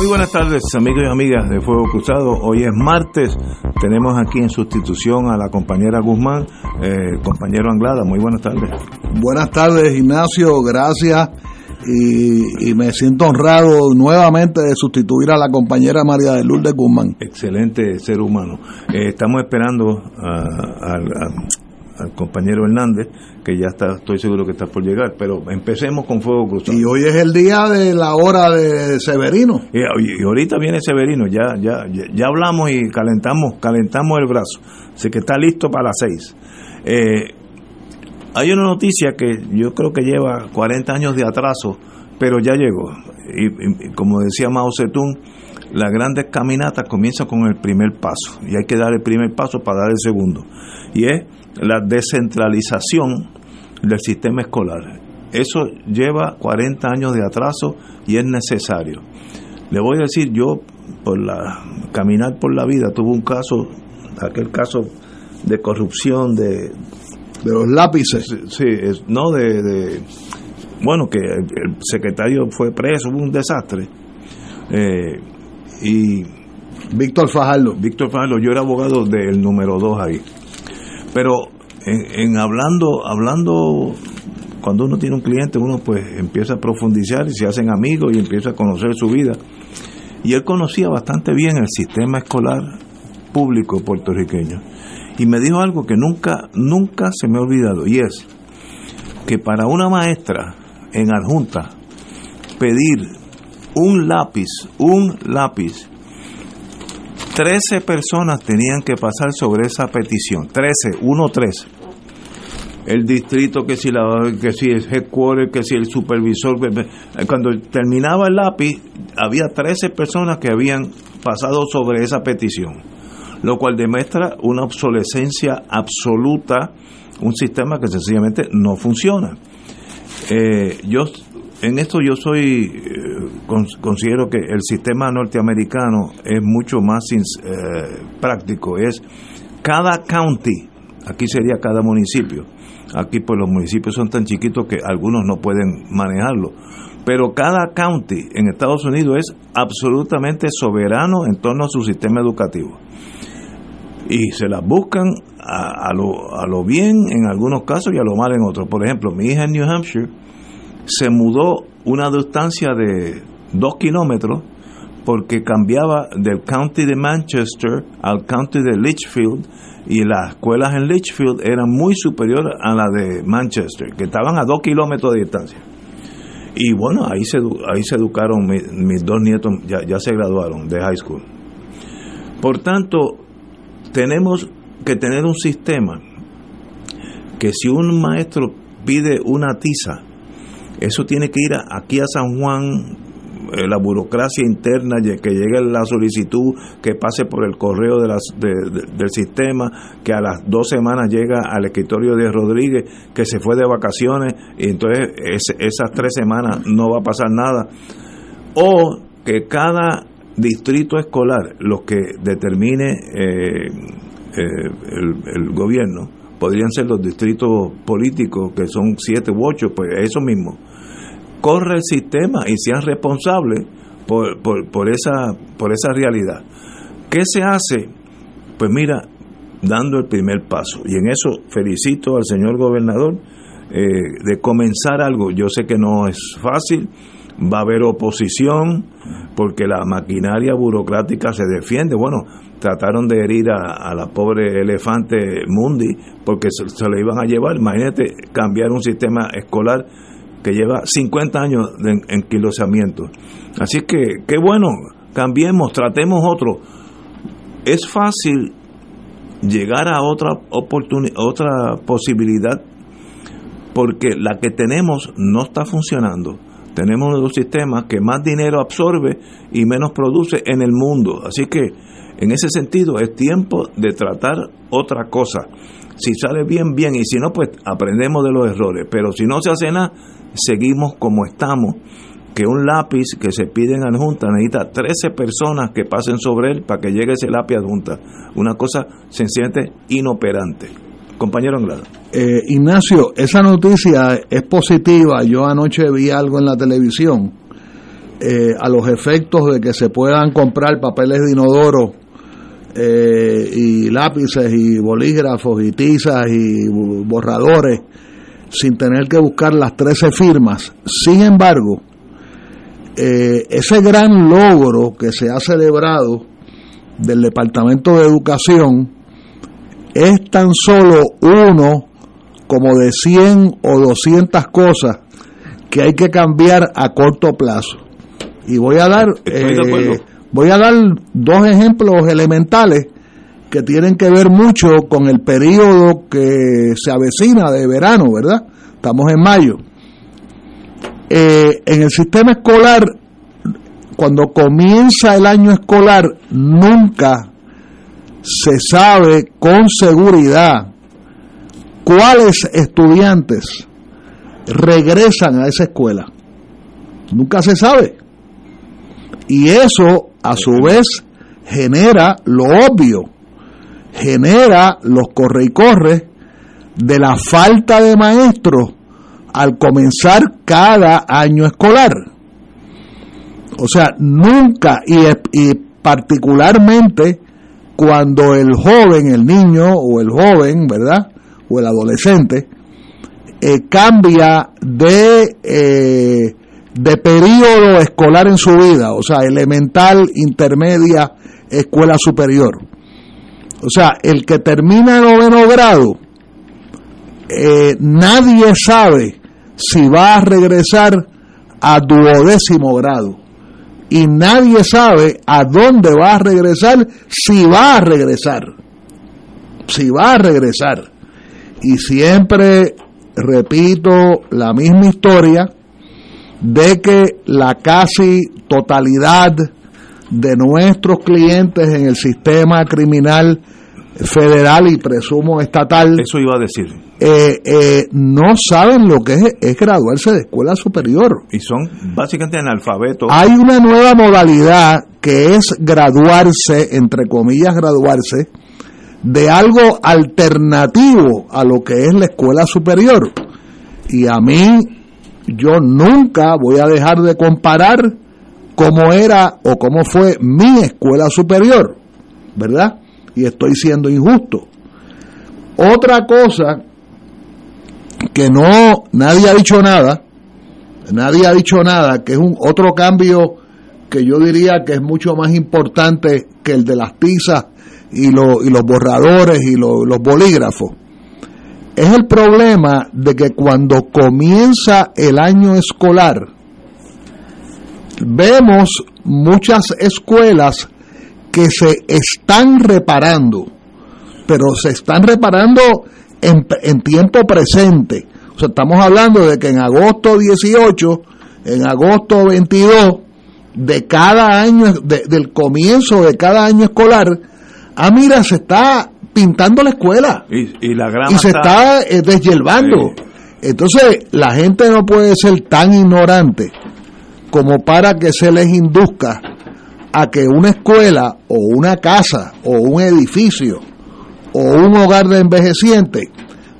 Muy buenas tardes, amigos y amigas de Fuego Cruzado. Hoy es martes. Tenemos aquí en sustitución a la compañera Guzmán, eh, compañero Anglada. Muy buenas tardes. Buenas tardes, Ignacio. Gracias. Y, me siento honrado nuevamente de sustituir a la compañera María de Lourdes Guzmán. Excelente ser humano. Eh, estamos esperando al compañero Hernández que ya está, estoy seguro que está por llegar, pero empecemos con Fuego Cruzado. Y hoy es el día de la hora de Severino. Y, ahorita viene Severino, ya, ya, ya hablamos y calentamos, calentamos el brazo, así que está listo para las seis. Eh, hay una noticia que yo creo que lleva 40 años de atraso, pero ya llegó. Y, como decía Mao Zedong, las grandes caminatas comienzan con el primer paso y hay que dar el primer paso para dar el segundo. Y es la descentralización del sistema escolar. Eso lleva 40 años de atraso y es necesario. Le voy a decir, yo por la caminar por la vida tuve un caso, aquel caso de corrupción de de los lápices. Sí, no de, bueno que el, secretario fue preso, hubo un desastre. Eh, y Víctor Fajardo. Víctor Fajardo, yo era abogado del número 2 ahí. Pero en, hablando, hablando, cuando uno tiene un cliente, uno pues empieza a profundizar y se hacen amigos y empieza a conocer su vida. Y él conocía bastante bien el sistema escolar público puertorriqueño. Y me dijo algo que nunca, nunca se me ha olvidado, y es que para una maestra en adjunta pedir un lápiz, un lápiz 13 personas tenían que pasar sobre esa petición. 13, 1, 3. El distrito, que si, la, que si el headquarter, que si el supervisor. Cuando terminaba el lápiz, había 13 personas que habían pasado sobre esa petición. Lo cual demuestra una obsolescencia absoluta, un sistema que sencillamente no funciona. Eh, yo en esto yo soy, eh, considero que el sistema norteamericano es mucho más eh, práctico, es cada county, aquí sería cada municipio, aquí pues los municipios son tan chiquitos que algunos no pueden manejarlo, pero cada county en Estados Unidos es absolutamente soberano en torno a su sistema educativo. Y se las buscan a, lo, a lo bien en algunos casos y a lo mal en otros. Por ejemplo, mi hija en New Hampshire, se mudó una distancia de dos kilómetros porque cambiaba del county de Manchester al county de Litchfield y las escuelas en Litchfield eran muy superiores a las de Manchester, que estaban a dos kilómetros de distancia. Y bueno, ahí se, ahí se educaron mis, dos nietos, ya, ya se graduaron de high school. Por tanto, tenemos que tener un sistema que si un maestro pide una tiza, eso tiene que ir aquí a San Juan, eh, la burocracia interna, que llegue la solicitud, que pase por el correo de del sistema, que a las dos semanas llega al escritorio de Rodríguez, que se fue de vacaciones, y entonces esas tres semanas no va a pasar nada. O que cada distrito escolar, los que determine eh, eh, el gobierno, podrían ser los distritos políticos, que son siete u ocho, pues eso mismo corre el sistema y sean responsables por, por, esa, por esa realidad. ¿Qué se hace? Pues mira, dando el primer paso. Y en eso felicito al señor gobernador eh, de comenzar algo. Yo sé que no es fácil, va a haber oposición, porque la maquinaria burocrática se defiende. Bueno, trataron de herir a, la pobre elefante Mundi porque se, se lo iban a llevar. Imagínate cambiar un sistema escolar que lleva 50 años de enquilosamiento. Así que, qué bueno, cambiemos, tratemos otro. Es fácil llegar a otra oportunidad, otra posibilidad porque la que tenemos no está funcionando. Tenemos los sistemas que más dinero absorbe y menos produce en el mundo. Así que en ese sentido es tiempo de tratar otra cosa. Si sale bien, bien, y si no, pues aprendemos de los errores. Pero si no se hace nada, seguimos como estamos que un lápiz que se pide en adjunta necesita 13 personas que pasen sobre él para que llegue ese lápiz adjunta. Una cosa sencillamente inoperante. Compañero Anglada. Eh, Ignacio, esa noticia es positiva. Yo anoche vi algo en la televisión eh, a los efectos de que se puedan comprar papeles de inodoro eh, y lápices y bolígrafos y tizas y borradores sin tener que buscar las 13 firmas. Sin embargo, eh, ese gran logro que se ha celebrado del Departamento de Educación es tan solo uno como de 100 o 200 cosas que hay que cambiar a corto plazo. Y voy a dar eh, voy a dar dos ejemplos elementales que tienen que ver mucho con el periodo que se avecina de verano, ¿verdad? Estamos en mayo. Eh, en el sistema escolar, cuando comienza el año escolar, nunca se sabe con seguridad cuáles estudiantes regresan a esa escuela. Nunca se sabe. Y eso, a su vez, genera lo obvio, genera los corre y corre de la falta de maestros al comenzar cada año escolar. O sea, nunca y, y particularmente cuando el joven, el niño o el joven, ¿verdad? O el adolescente, eh, cambia de, eh, de periodo escolar en su vida, o sea, elemental, intermedia, escuela superior. O sea, el que termina el noveno grado, eh, nadie sabe si va a regresar a duodécimo grado. Y nadie sabe a dónde va a regresar, si va a regresar. Si va a regresar. Y siempre repito la misma historia de que la casi totalidad de nuestros clientes en el sistema criminal federal y presumo estatal. Eso iba a decir. Eh, eh, no saben lo que es, graduarse de escuela superior. Y son básicamente analfabetos. Hay una nueva modalidad que es graduarse, entre comillas, graduarse, de algo alternativo a lo que es la escuela superior. Y a mí, yo nunca voy a dejar de comparar cómo era o cómo fue mi escuela superior, ¿verdad? Y estoy siendo injusto. Otra cosa que no, nadie ha dicho nada, nadie ha dicho nada, que es un otro cambio que yo diría que es mucho más importante que el de las pizzas y, y los borradores y los bolígrafos. Es el problema de que cuando comienza el año escolar, vemos muchas escuelas que se están reparando, pero se están reparando en, tiempo presente. O sea, estamos hablando de que en agosto 18, en agosto 22, de cada año, del comienzo de cada año escolar, ah, mira, se está pintando la escuela. Y, la y se está, eh, deshiervando. Entonces, la gente no puede ser tan ignorante como para que se les induzca a que una escuela o una casa o un edificio o un hogar de envejeciente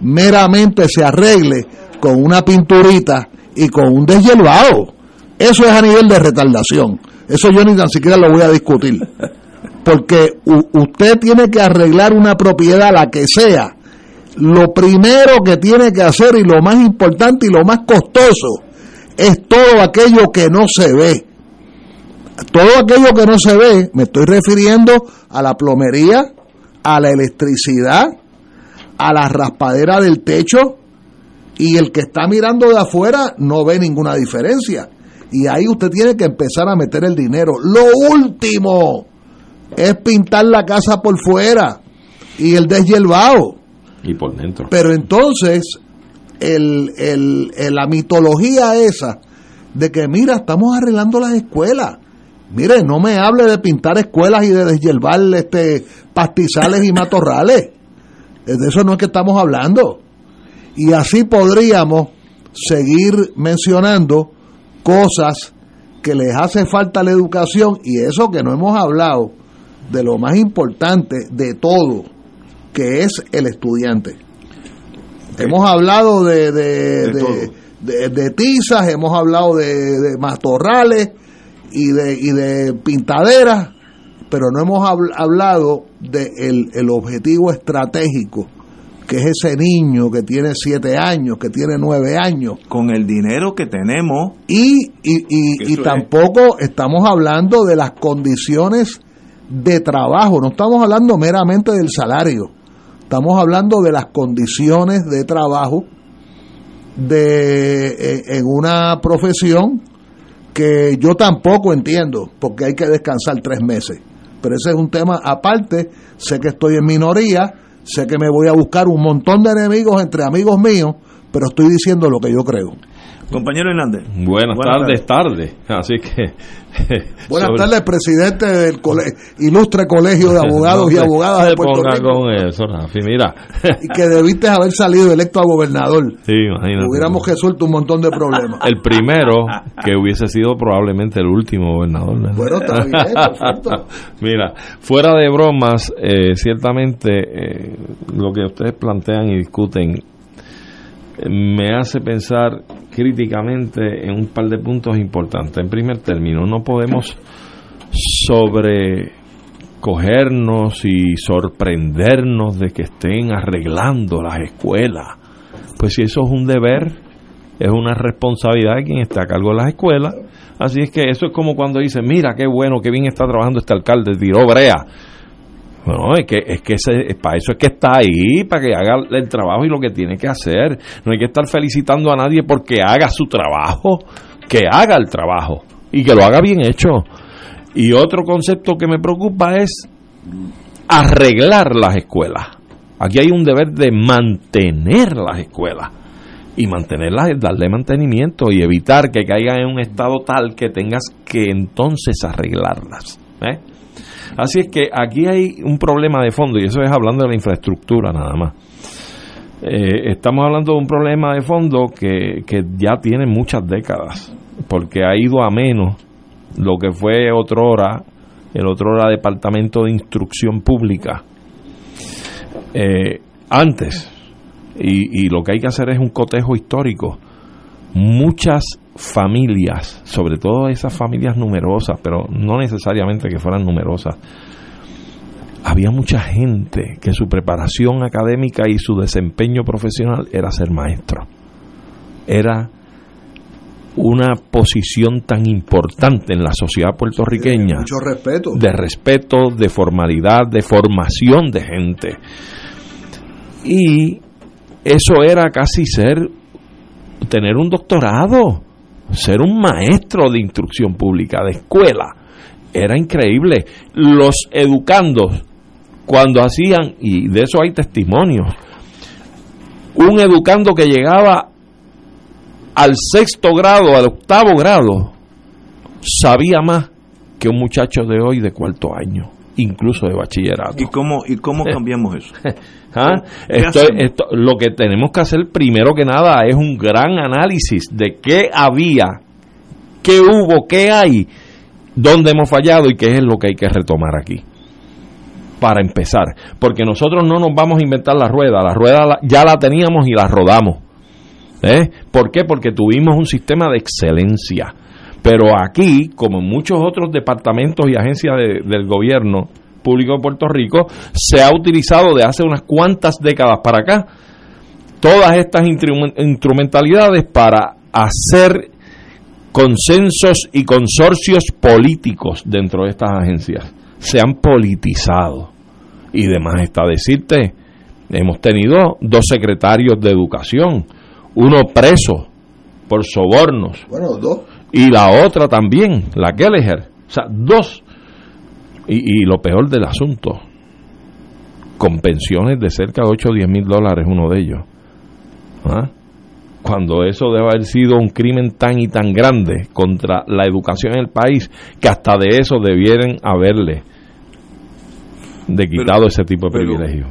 meramente se arregle con una pinturita y con un deshiervado. Eso es a nivel de retardación. Eso yo ni tan siquiera lo voy a discutir. Porque usted tiene que arreglar una propiedad, la que sea. Lo primero que tiene que hacer y lo más importante y lo más costoso es todo aquello que no se ve. Todo aquello que no se ve, me estoy refiriendo a la plomería, a la electricidad, a la raspadera del techo, y el que está mirando de afuera no ve ninguna diferencia. Y ahí usted tiene que empezar a meter el dinero. Lo último es pintar la casa por fuera y el deshiervado. Y por dentro. Pero entonces, el, el, la mitología esa de que, mira, estamos arreglando las escuelas. Mire, no me hable de pintar escuelas y de deshiervar este, pastizales y matorrales. De eso no es que estamos hablando. Y así podríamos seguir mencionando cosas que les hace falta a la educación y eso que no hemos hablado de lo más importante de todo, que es el estudiante. Hemos hablado de, de, de, tizas, hemos hablado de, mastorrales y de, y de pintaderas, pero no hemos hablado del el objetivo estratégico que es ese niño que tiene siete años, que tiene nueve años. Con el dinero que tenemos. Y, y, y, tampoco estamos hablando de las condiciones de trabajo, no estamos hablando meramente del salario, estamos hablando de las condiciones de trabajo de, eh, en una profesión que yo tampoco entiendo, porque hay que descansar tres meses. Pero ese es un tema aparte, sé que estoy en minoría, sé que me voy a buscar un montón de enemigos entre amigos míos, pero estoy diciendo lo que yo creo. Compañero Hernández. Buenas, tardes, tarde. Así que. Buenas tardes, presidente del ilustre colegio de abogados y abogadas de Puerto Rico. con eso, Rafi, mira. y que debiste haber salido electo a gobernador. Sí, imagínate. Hubiéramos resuelto un montón de problemas. El primero que hubiese sido probablemente el último gobernador. Bueno, está bien, perfecto. mira, fuera de bromas, eh, ciertamente eh, lo que ustedes plantean y discuten me hace pensar críticamente en un par de puntos importantes. En primer término, no podemos sobrecogernos y sorprendernos de que estén arreglando las escuelas. Pues si eso es un deber, es una responsabilidad de quien está a cargo de las escuelas. Así es que eso es como cuando dicen, mira qué bueno, qué bien está trabajando este alcalde, tiró brea. No, es que, es que para eso es que está ahí, para que haga el trabajo y lo que tiene que hacer. No hay que estar felicitando a nadie porque haga su trabajo, que haga el trabajo y que lo haga bien hecho. Y otro concepto que me preocupa es arreglar las escuelas. Aquí hay un deber de mantener las escuelas. Y mantenerlas darle mantenimiento y evitar que caigan en un estado tal que tengas que entonces arreglarlas. ¿eh? Así es que aquí hay un problema de fondo y eso es hablando de la infraestructura nada más. Eh, estamos hablando de un problema de fondo que, que ya tiene muchas décadas, porque ha ido a menos lo que fue otrora, el otrora Departamento de Instrucción Pública. Eh, antes, y, y lo que hay que hacer es un cotejo histórico, muchas familias, sobre todo esas familias numerosas, pero no necesariamente que fueran numerosas, había mucha gente que su preparación académica y su desempeño profesional era ser maestro. Era una posición tan importante en la sociedad puertorriqueña. mucho respeto. De respeto, de formalidad, de formación de gente. Y eso era casi ser, tener un doctorado ser un maestro de instrucción pública, de escuela, era increíble. Los educandos, cuando hacían, y de eso hay testimonios, un educando que llegaba al sexto grado, al octavo grado, sabía más que un muchacho de hoy de cuarto año incluso de bachillerato. ¿Y cómo, y cómo cambiamos eso? ¿Ah? Esto, lo que tenemos que hacer primero que nada es un gran análisis de qué había, qué hubo, qué hay, dónde hemos fallado y qué es lo que hay que retomar aquí. Para empezar, porque nosotros no nos vamos a inventar la rueda, la rueda ya la teníamos y la rodamos. ¿Eh? ¿Por qué? Porque tuvimos un sistema de excelencia pero aquí, como en muchos otros departamentos y agencias del gobierno público de Puerto Rico, se ha utilizado de hace unas cuantas décadas para acá todas estas instrumentalidades para hacer consensos y consorcios políticos dentro de estas agencias. Se han politizado. Y demás está decirte, hemos tenido dos secretarios de educación, uno preso por sobornos. Bueno, dos. Y la otra también, la Kelleher. O sea, dos. Y, y lo peor del asunto, con pensiones de cerca de 8 o 10 mil dólares uno de ellos. ¿Ah? Cuando eso debe haber sido un crimen tan y tan grande contra la educación en el país, que hasta de eso debieran haberle de quitado Pero- ese tipo de pero- privilegio.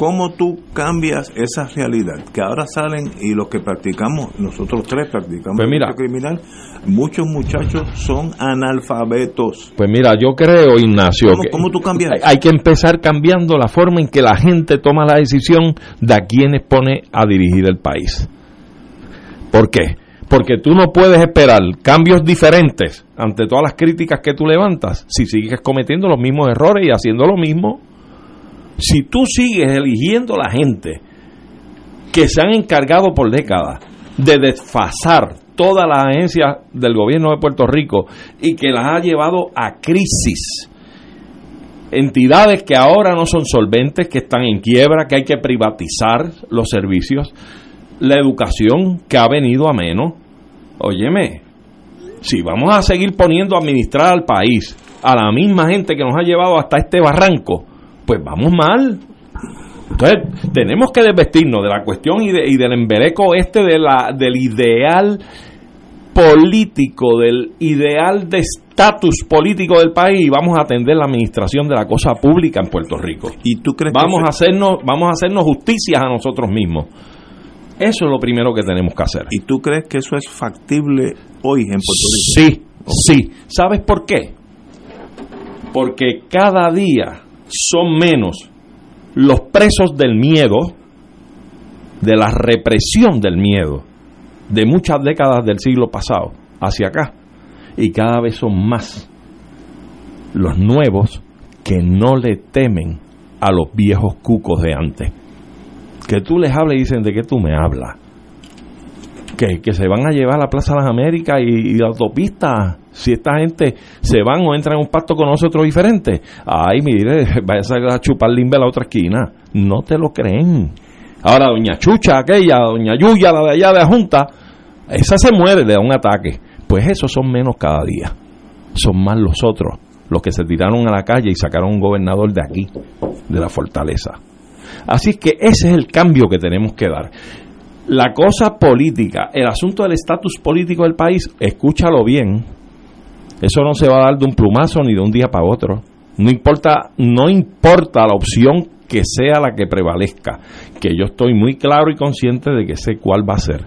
¿Cómo tú cambias esa realidad? Que ahora salen y los que practicamos, nosotros tres practicamos Pues mira. criminal, muchos muchachos son analfabetos. Pues mira, yo creo, Ignacio, ¿Cómo- que cómo tú cambias hay que empezar cambiando la forma en que la gente toma la decisión de a quienes pone a dirigir el país. ¿Por qué? Porque tú no puedes esperar cambios diferentes ante todas las críticas que tú levantas si sigues cometiendo los mismos errores y haciendo lo mismo. Si tú sigues eligiendo la gente que se han encargado por décadas de desfasar todas las agencias del gobierno de Puerto Rico y que las ha llevado a crisis. Entidades que ahora no son solventes, que están en quiebra, que hay que privatizar los servicios. La educación que ha venido a menos. Óyeme, si vamos a seguir poniendo a administrar al país a la misma gente que nos ha llevado hasta este barranco, pues vamos mal. Entonces, tenemos que desvestirnos de la cuestión y, de- y del embeleco este de la, del ideal político, del ideal de estatus político del país y vamos a atender la administración de la cosa pública en Puerto Rico. ¿Y tú crees que Vamos eso- a hacernos, vamos a hacernos justicias a nosotros mismos. Eso es lo primero que tenemos que hacer. ¿Y tú crees que eso es factible hoy en Puerto Rico? Sí, sí. ¿Sabes por qué? Porque cada día son menos los presos del miedo, de la represión del miedo, de muchas décadas del siglo pasado hacia acá. Y cada vez son más los nuevos que no le temen a los viejos cucos de antes. Que tú les hables y dicen, ¿de qué tú me hablas? que, que se van a llevar a la Plaza de las Américas y, y la autopista. Si esta gente se van o entran en un pacto con nosotros diferente, ay, mire, vaya a chupar limbe a la otra esquina. No te lo creen. Ahora, doña Chucha, aquella, doña Yuya, la de allá de la Junta, esa se muere, le da un ataque. Pues esos son menos cada día. Son más los otros, los que se tiraron a la calle y sacaron un gobernador de aquí, de la fortaleza. Así que ese es el cambio que tenemos que dar la cosa política, el asunto del estatus político del país, escúchalo bien. Eso no se va a dar de un plumazo ni de un día para otro. No importa, no importa la opción que sea la que prevalezca, que yo estoy muy claro y consciente de que sé cuál va a ser.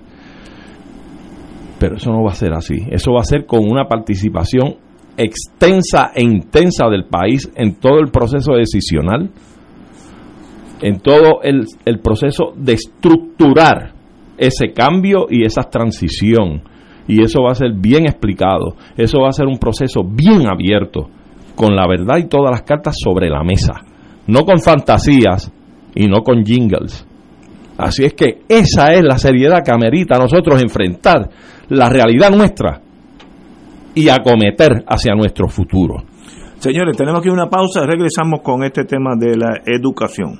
Pero eso no va a ser así. Eso va a ser con una participación extensa e intensa del país en todo el proceso decisional, en todo el, el proceso de estructurar ese cambio y esa transición. Y eso va a ser bien explicado. Eso va a ser un proceso bien abierto, con la verdad y todas las cartas sobre la mesa. No con fantasías y no con jingles. Así es que esa es la seriedad que amerita a nosotros enfrentar la realidad nuestra y acometer hacia nuestro futuro. Señores, tenemos aquí una pausa, regresamos con este tema de la educación.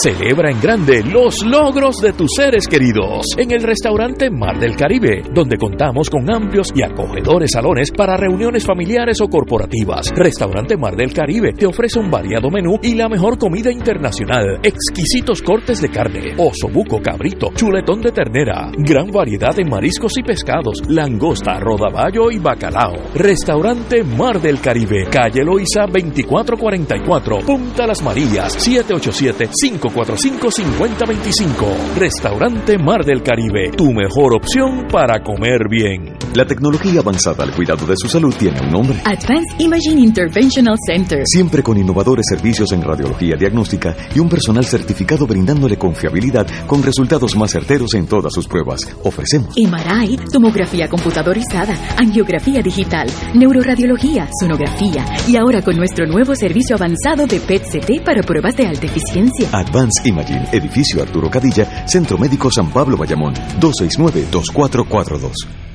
Celebra en grande los logros de tus seres queridos en el restaurante Mar del Caribe, donde contamos con amplios y acogedores salones para reuniones familiares o corporativas. Restaurante Mar del Caribe te ofrece un variado menú y la mejor comida internacional, exquisitos cortes de carne, osobuco cabrito, chuletón de ternera, gran variedad de mariscos y pescados, langosta, rodaballo y bacalao. Restaurante Mar del Caribe, calle Loiza 2444, Punta Las Marías, 787 5 545-5025. Restaurante Mar del Caribe, tu mejor opción para comer bien. La tecnología avanzada al cuidado de su salud tiene un nombre. Advanced Imaging Interventional Center. Siempre con innovadores servicios en radiología diagnóstica y un personal certificado brindándole confiabilidad con resultados más certeros en todas sus pruebas. Ofrecemos MRI, tomografía computadorizada, angiografía digital, neuroradiología, sonografía y ahora con nuestro nuevo servicio avanzado de PET-CT para pruebas de alta eficiencia. Advanced Imaging, edificio Arturo Cadilla, Centro Médico San Pablo Bayamón, 269-2442.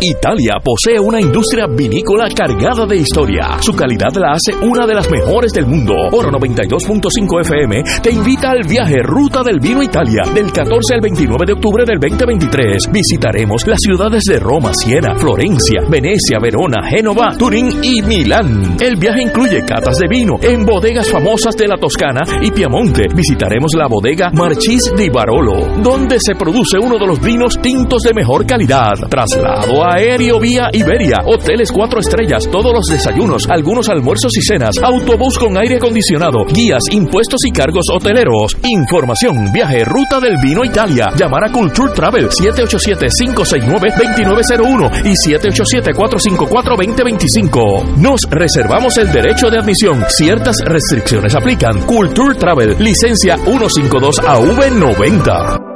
Italia posee una industria vinícola cargada de historia. Su calidad la hace una de las mejores del mundo. Oro 92.5 FM te invita al viaje Ruta del Vino Italia del 14 al 29 de octubre del 2023. Visitaremos las ciudades de Roma, Siena, Florencia, Venecia, Verona, Génova, Turín y Milán. El viaje incluye catas de vino en bodegas famosas de la Toscana y Piamonte. Visitaremos la bodega Marchis di Barolo, donde se produce uno de los vinos tintos de mejor calidad. Traslado aéreo vía Iberia, hoteles cuatro estrellas, todos los desayunos, algunos almuerzos y cenas, autobús con aire acondicionado, guías, impuestos y cargos hoteleros. Información, viaje, ruta del vino Italia. Llamar a Culture Travel 787-569-2901 y 787-454-2025. Nos reservamos el derecho de admisión. Ciertas restricciones aplican. Culture Travel, licencia 152AV90.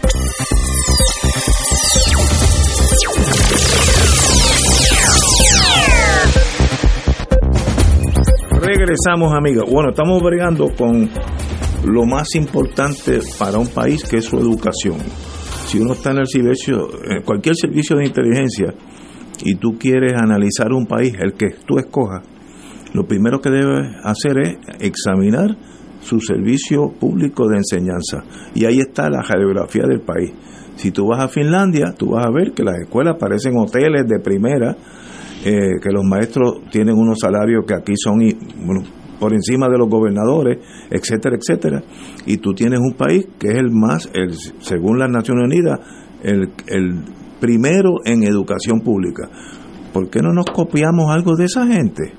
Regresamos, amigos. Bueno, estamos bregando con lo más importante para un país, que es su educación. Si uno está en el servicio, en cualquier servicio de inteligencia, y tú quieres analizar un país, el que tú escojas, lo primero que debes hacer es examinar su servicio público de enseñanza. Y ahí está la geografía del país. Si tú vas a Finlandia, tú vas a ver que las escuelas parecen hoteles de primera, eh, que los maestros tienen unos salarios que aquí son por encima de los gobernadores, etcétera, etcétera. Y tú tienes un país que es el más, el, según las Naciones Unidas, el, primero en educación pública. ¿Por qué no nos copiamos algo de esa gente?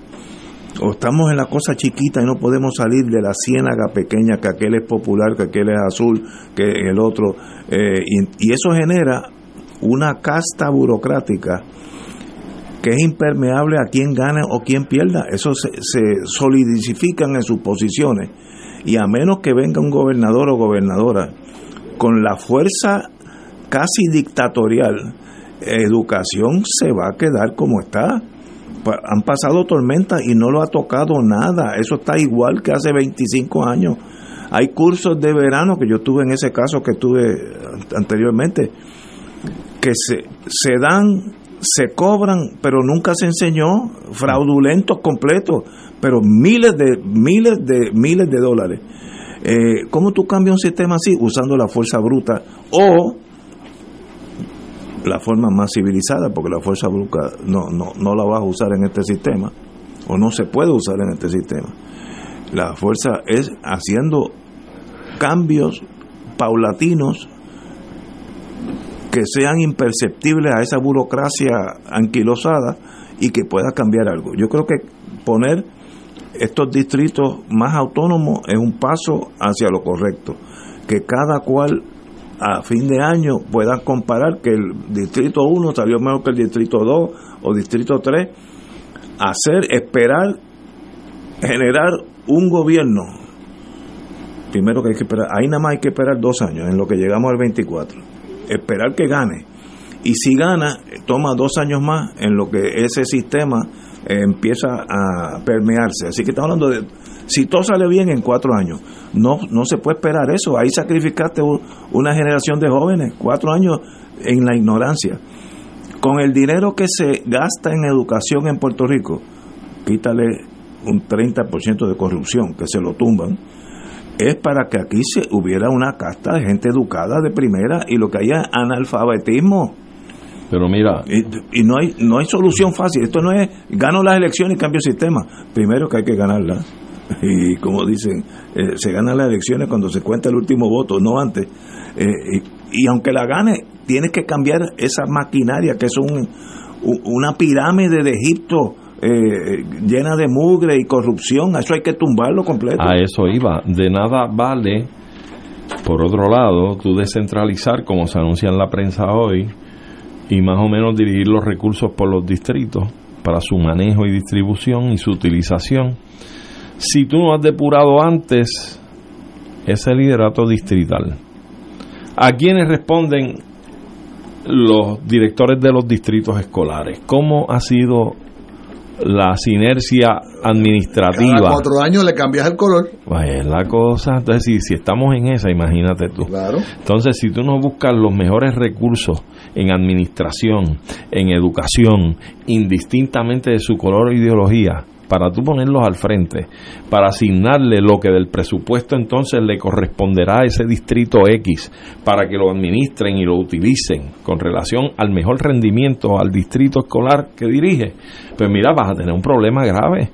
o estamos en la cosa chiquita y no podemos salir de la ciénaga pequeña, que aquel es popular, que aquel es azul, que el otro, eh, y, eso genera una casta burocrática que es impermeable a quien gane o quien pierda, eso se, se solidifican en sus posiciones, y a menos que venga un gobernador o gobernadora con la fuerza casi dictatorial, educación se va a quedar como está han pasado tormentas y no lo ha tocado nada. Eso está igual que hace 25 años. Hay cursos de verano que yo tuve en ese caso que tuve anteriormente, que se, se dan, se cobran, pero nunca se enseñó, fraudulentos completos, pero miles de, miles de, miles de dólares. Eh, ¿Cómo tú cambias un sistema así? Usando la fuerza bruta o la forma más civilizada, porque la fuerza bruta no, no, no la vas a usar en este sistema, o no se puede usar en este sistema. La fuerza es haciendo cambios paulatinos que sean imperceptibles a esa burocracia anquilosada y que pueda cambiar algo. Yo creo que poner estos distritos más autónomos es un paso hacia lo correcto. Que cada cual a fin de año puedan comparar que el distrito 1 salió mejor que el distrito 2 o distrito 3, hacer, esperar, generar un gobierno. Primero que hay que esperar, ahí nada más hay que esperar dos años en lo que llegamos al 24. Esperar que gane. Y si gana, toma dos años más en lo que ese sistema eh, empieza a permearse. Así que estamos hablando de si todo sale bien en cuatro años. No, no se puede esperar eso. Ahí sacrificaste una generación de jóvenes, cuatro años en la ignorancia. Con el dinero que se gasta en educación en Puerto Rico, quítale un 30% de corrupción, que se lo tumban, es para que aquí se hubiera una casta de gente educada de primera y lo que haya analfabetismo. Pero mira, Y, y no hay no hay solución fácil. Esto no es gano las elecciones y cambio el sistema. Primero que hay que ganarlas. Y como dicen, eh, se ganan las elecciones cuando se cuenta el último voto, no antes. Eh, y, y aunque la gane, tienes que cambiar esa maquinaria que es un, una pirámide de Egipto eh, llena de mugre y corrupción. Eso hay que tumbarlo completo. a eso iba. De nada vale, por otro lado, tú descentralizar, como se anuncia en la prensa hoy, y más o menos dirigir los recursos por los distritos para su manejo y distribución y su utilización. Si tú no has depurado antes ese liderato distrital, ¿a quiénes responden los directores de los distritos escolares? ¿Cómo ha sido la sinergia administrativa? Cada cuatro años le cambias el color. Pues es la cosa. Entonces, si, si estamos en esa, imagínate tú. Claro. Entonces, si tú no buscas los mejores recursos en administración, en educación, indistintamente de su color o ideología, para tú ponerlos al frente, para asignarle lo que del presupuesto entonces le corresponderá a ese distrito X, para que lo administren y lo utilicen con relación al mejor rendimiento al distrito escolar que dirige, pues mira, vas a tener un problema grave,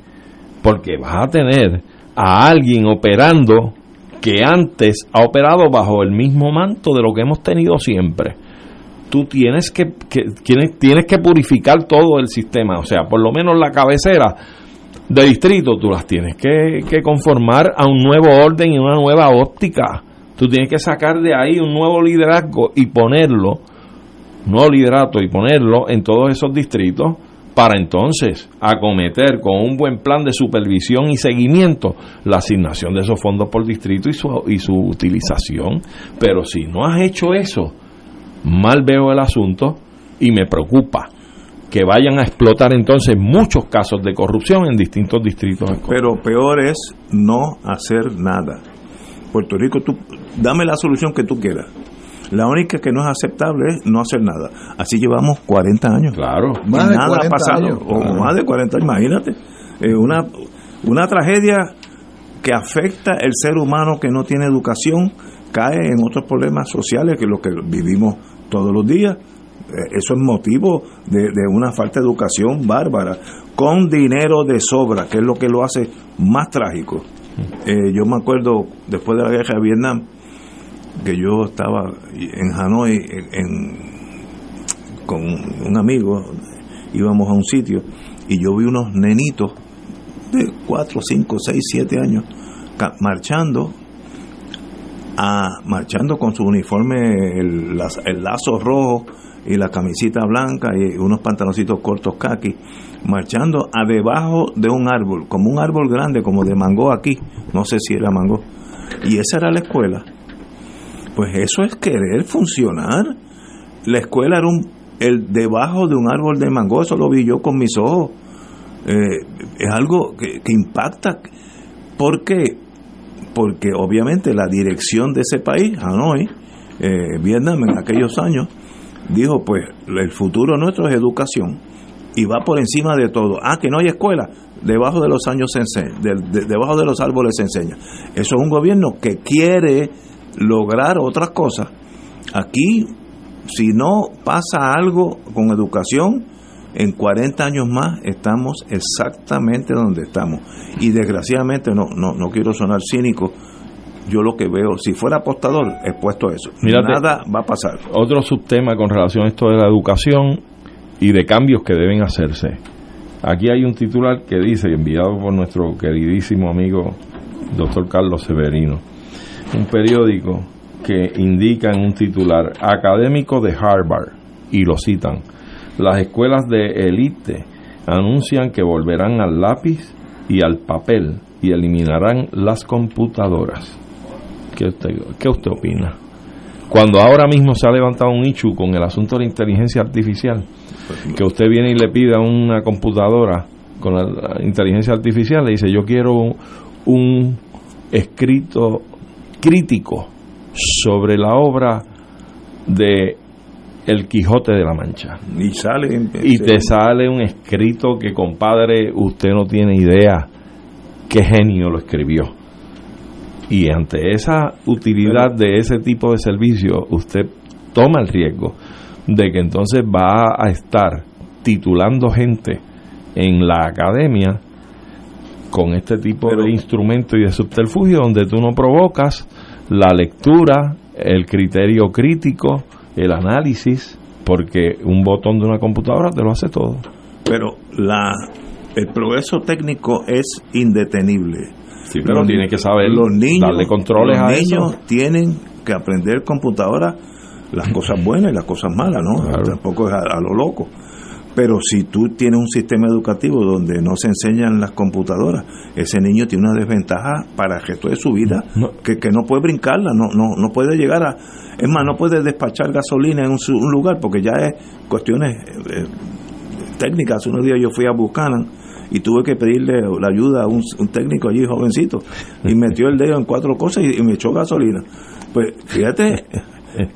porque vas a tener a alguien operando que antes ha operado bajo el mismo manto de lo que hemos tenido siempre. Tú tienes que, que- tienes, tienes que purificar todo el sistema, o sea, por lo menos la cabecera de distrito tú las tienes que, que conformar a un nuevo orden y una nueva óptica. Tú tienes que sacar de ahí un nuevo liderazgo y ponerlo, nuevo liderato y ponerlo en todos esos distritos para entonces acometer con un buen plan de supervisión y seguimiento la asignación de esos fondos por distrito y su, y su utilización. Pero si no has hecho eso, mal veo el asunto y me preocupa que vayan a explotar entonces muchos casos de corrupción en distintos distritos. Pero peor es no hacer nada. Puerto Rico, tú, dame la solución que tú quieras. La única que no es aceptable es no hacer nada. Así llevamos 40 años. Claro. Más de nada 40 ha pasado. años. O más de 40, imagínate. Eh, una, una tragedia que afecta el ser humano que no tiene educación, cae en otros problemas sociales que lo que vivimos todos los días. Eh, Eso es motivo de, de una falta de educación bárbara, con dinero de sobra, que es lo que lo hace más trágico. Eh, yo me acuerdo, después de la guerra de Vietnam, que yo estaba en Hanoi en- con un amigo, íbamos a un sitio y yo vi unos nenitos de 4, 5, 6, 7 años marchando a, marchando con su uniforme el, el lazo rojo y la camisita blanca y unos pantaloncitos cortos kaki marchando a debajo de un árbol como un árbol grande como de mango aquí no sé si era mango y esa era la escuela pues eso es querer funcionar la escuela era un el debajo de un árbol de mango eso lo vi yo con mis ojos Eh, es algo que, impacta ¿por qué? porque obviamente la dirección de ese país Hanoi eh, Vietnam en aquellos años dijo pues el futuro nuestro es educación y va por encima de todo. Ah que no hay escuela. Debajo de los años se debajo de los árboles se enseña. Eso es un gobierno que quiere lograr otras cosas. Aquí si no pasa algo con educación, en 40 años más estamos exactamente donde estamos. Y desgraciadamente, no, no, no quiero sonar cínico, yo lo que veo, si fuera apostador, expuesto a eso. Mírate. Nada va a pasar. Otro subtema con relación a esto de la educación y de cambios que deben hacerse. Aquí hay un titular que dice, enviado por nuestro queridísimo amigo doctor Carlos Severino, un periódico que indica en un titular, académico de Harvard, y lo citan, las escuelas de élite anuncian que volverán al lápiz y al papel y eliminarán las computadoras. ¿Qué usted, qué usted opina? Cuando ahora mismo se ha levantado un ichu con el asunto de la inteligencia artificial, que usted viene y le pide a una computadora con la, inteligencia artificial, le dice, yo quiero un, escrito crítico sobre la obra de El Quijote de la Mancha. Y sale. Y te sale un escrito que, compadre, usted no tiene idea qué genio lo escribió. Y ante esa utilidad de ese tipo de servicio, usted toma el riesgo de que entonces va a estar titulando gente en la academia con este tipo de instrumento y de subterfugio donde tú no provocas la lectura, el criterio crítico, el análisis, porque un botón de una computadora te lo hace todo. Pero la el progreso técnico es indetenible. Sí, pero tiene que saber los niños, darle controles los a niños eso. tienen que aprender computadora las cosas buenas y las cosas malas, ¿no? Claro. Tampoco es a, a lo loco. Pero si tú tienes un sistema educativo donde no se enseñan las computadoras, ese niño tiene una desventaja para el resto de su vida, No. que, que no puede brincarla, no, no, no puede llegar a... Es más, no puede despachar gasolina en un, un lugar porque ya es cuestiones eh, técnicas. Hace unos días yo fui a Buchanan y tuve que pedirle la ayuda a un, un técnico allí, jovencito, y metió el dedo en cuatro cosas y, y me echó gasolina. Pues fíjate,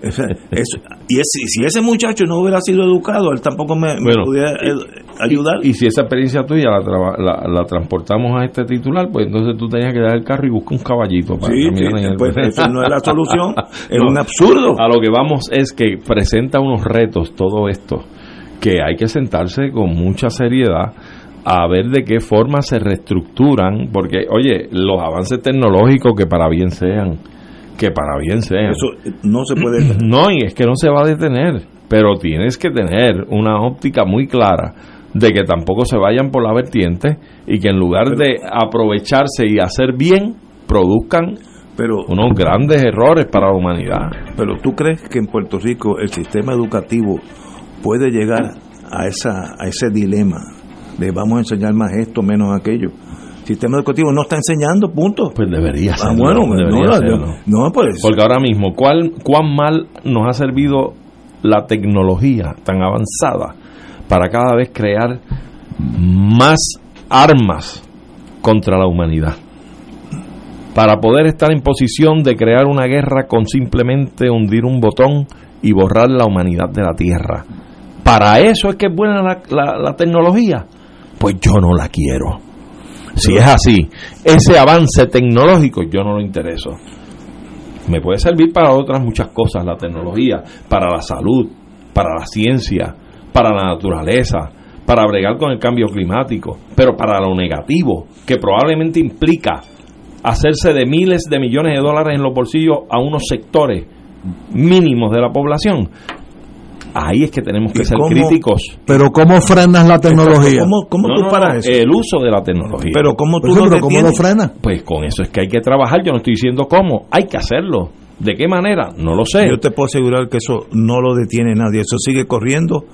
eso- y ese- si ese muchacho no hubiera sido educado, él tampoco me, me Bueno, pudiera eh, ayudar. Y, y si esa experiencia tuya la, traba- la, la transportamos a este titular, pues entonces tú tenías que dar el carro y buscar un caballito para Sí, caminar sí, en el- pues eso no es la solución, es No. un absurdo. A lo que vamos es que presenta unos retos todo esto que hay que sentarse con mucha seriedad a ver de qué forma se reestructuran, porque oye, los avances tecnológicos que para bien sean, que para bien sean. Eso no se puede... No, y es que no se va a detener, pero tienes que tener una óptica muy clara de que tampoco se vayan por la vertiente y que en lugar de aprovecharse y hacer bien, produzcan Pero, unos grandes errores para la humanidad. pero tú crees que en Puerto Rico el sistema educativo puede llegar a, esa, a ese dilema de vamos a enseñar más esto, menos aquello. El sistema educativo no está enseñando, punto. Pues debería ser. Ah, bueno, debería no, serlo. no, no, pues Porque ahora mismo, ¿cuál, ¿cuán mal nos ha servido la tecnología tan avanzada para cada vez crear más armas contra la humanidad? Para poder estar en posición de crear una guerra con simplemente hundir un botón y borrar la humanidad de la Tierra. Para eso es que es buena la, la- la tecnología. Pues yo no la quiero. Si es así, ese avance tecnológico yo no lo intereso. Me puede servir para otras muchas cosas la tecnología, para la salud, para la ciencia, para la naturaleza, para bregar con el cambio climático, pero para lo negativo, que probablemente implica hacerse de miles de millones de dólares en los bolsillos a unos sectores mínimos de la población. Ahí es que tenemos que ¿Y ser cómo- críticos. Pero ¿cómo frenas la tecnología? ¿Cómo, cómo No, tú no, paras no, eso? El uso de la tecnología. pero ¿cómo tú sí, lo pero ¿cómo lo detienes? frena? Pues con eso es que hay que trabajar. Yo no estoy diciendo cómo. Hay que hacerlo. ¿De qué manera? No lo sé. Yo te puedo asegurar que eso no lo detiene nadie. Eso sigue corriendo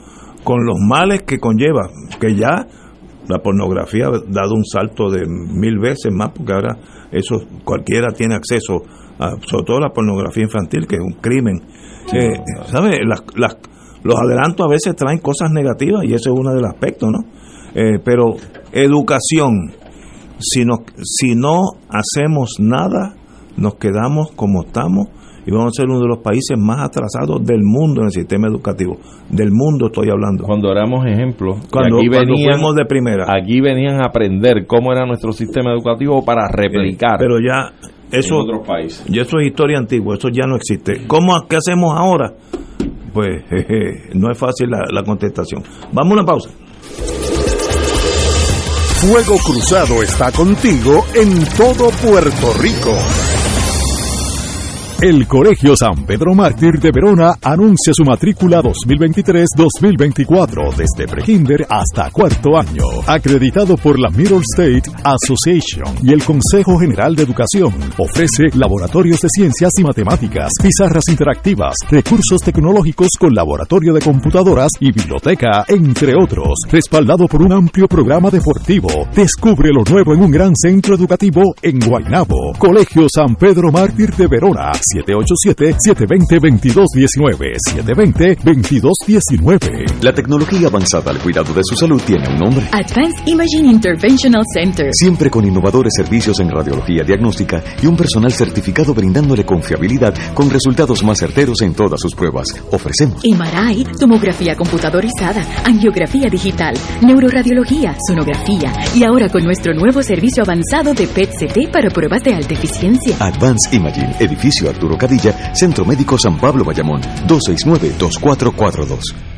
con los males que conlleva. Que ya la pornografía ha dado un salto de mil veces más, porque ahora eso cualquiera tiene acceso, a, sobre todo la pornografía infantil, que es un crimen. Eh, ¿Sabes? Las, las- los adelantos a veces traen cosas negativas y eso es uno del aspecto, ¿no? Eh, pero educación, si no, si no hacemos nada, nos quedamos como estamos y vamos a ser uno de los países más atrasados del mundo en el sistema educativo. Del mundo estoy hablando. Cuando éramos ejemplos, Cuando, aquí cuando venían, de primera. aquí venían a aprender cómo era nuestro sistema educativo para replicar Pero ya eso, en otros países. ya eso es historia antigua, eso ya no existe. ¿Cómo, ¿Qué hacemos ahora? Pues jeje, no es fácil la, contestación. Vamos a una pausa. Fuego Cruzado está contigo en todo Puerto Rico. El Colegio San Pedro Mártir de Verona anuncia su matrícula 2023-2024 desde prekinder hasta cuarto año, acreditado por la Middle State Association y el Consejo General de Educación. Ofrece laboratorios de ciencias y matemáticas, pizarras interactivas, recursos tecnológicos con laboratorio de computadoras y biblioteca, entre otros, respaldado por un amplio programa deportivo. Descubre lo nuevo en un gran centro educativo en Guaynabo. Colegio San Pedro Mártir de Verona, 787-720-2219, 720-2219. La tecnología avanzada al cuidado de su salud tiene un nombre. Advanced Imaging Interventional Center. Siempre con innovadores servicios en radiología diagnóstica y un personal certificado brindándole confiabilidad con resultados más certeros en todas sus pruebas. Ofrecemos MRI, tomografía computadorizada, angiografía digital, neuroradiología, sonografía y ahora con nuestro nuevo servicio avanzado de PET-CT para pruebas de alta eficiencia. Advanced Imaging, edificio Arturo Cadilla, Centro Médico San Pablo Bayamón, 269-2442.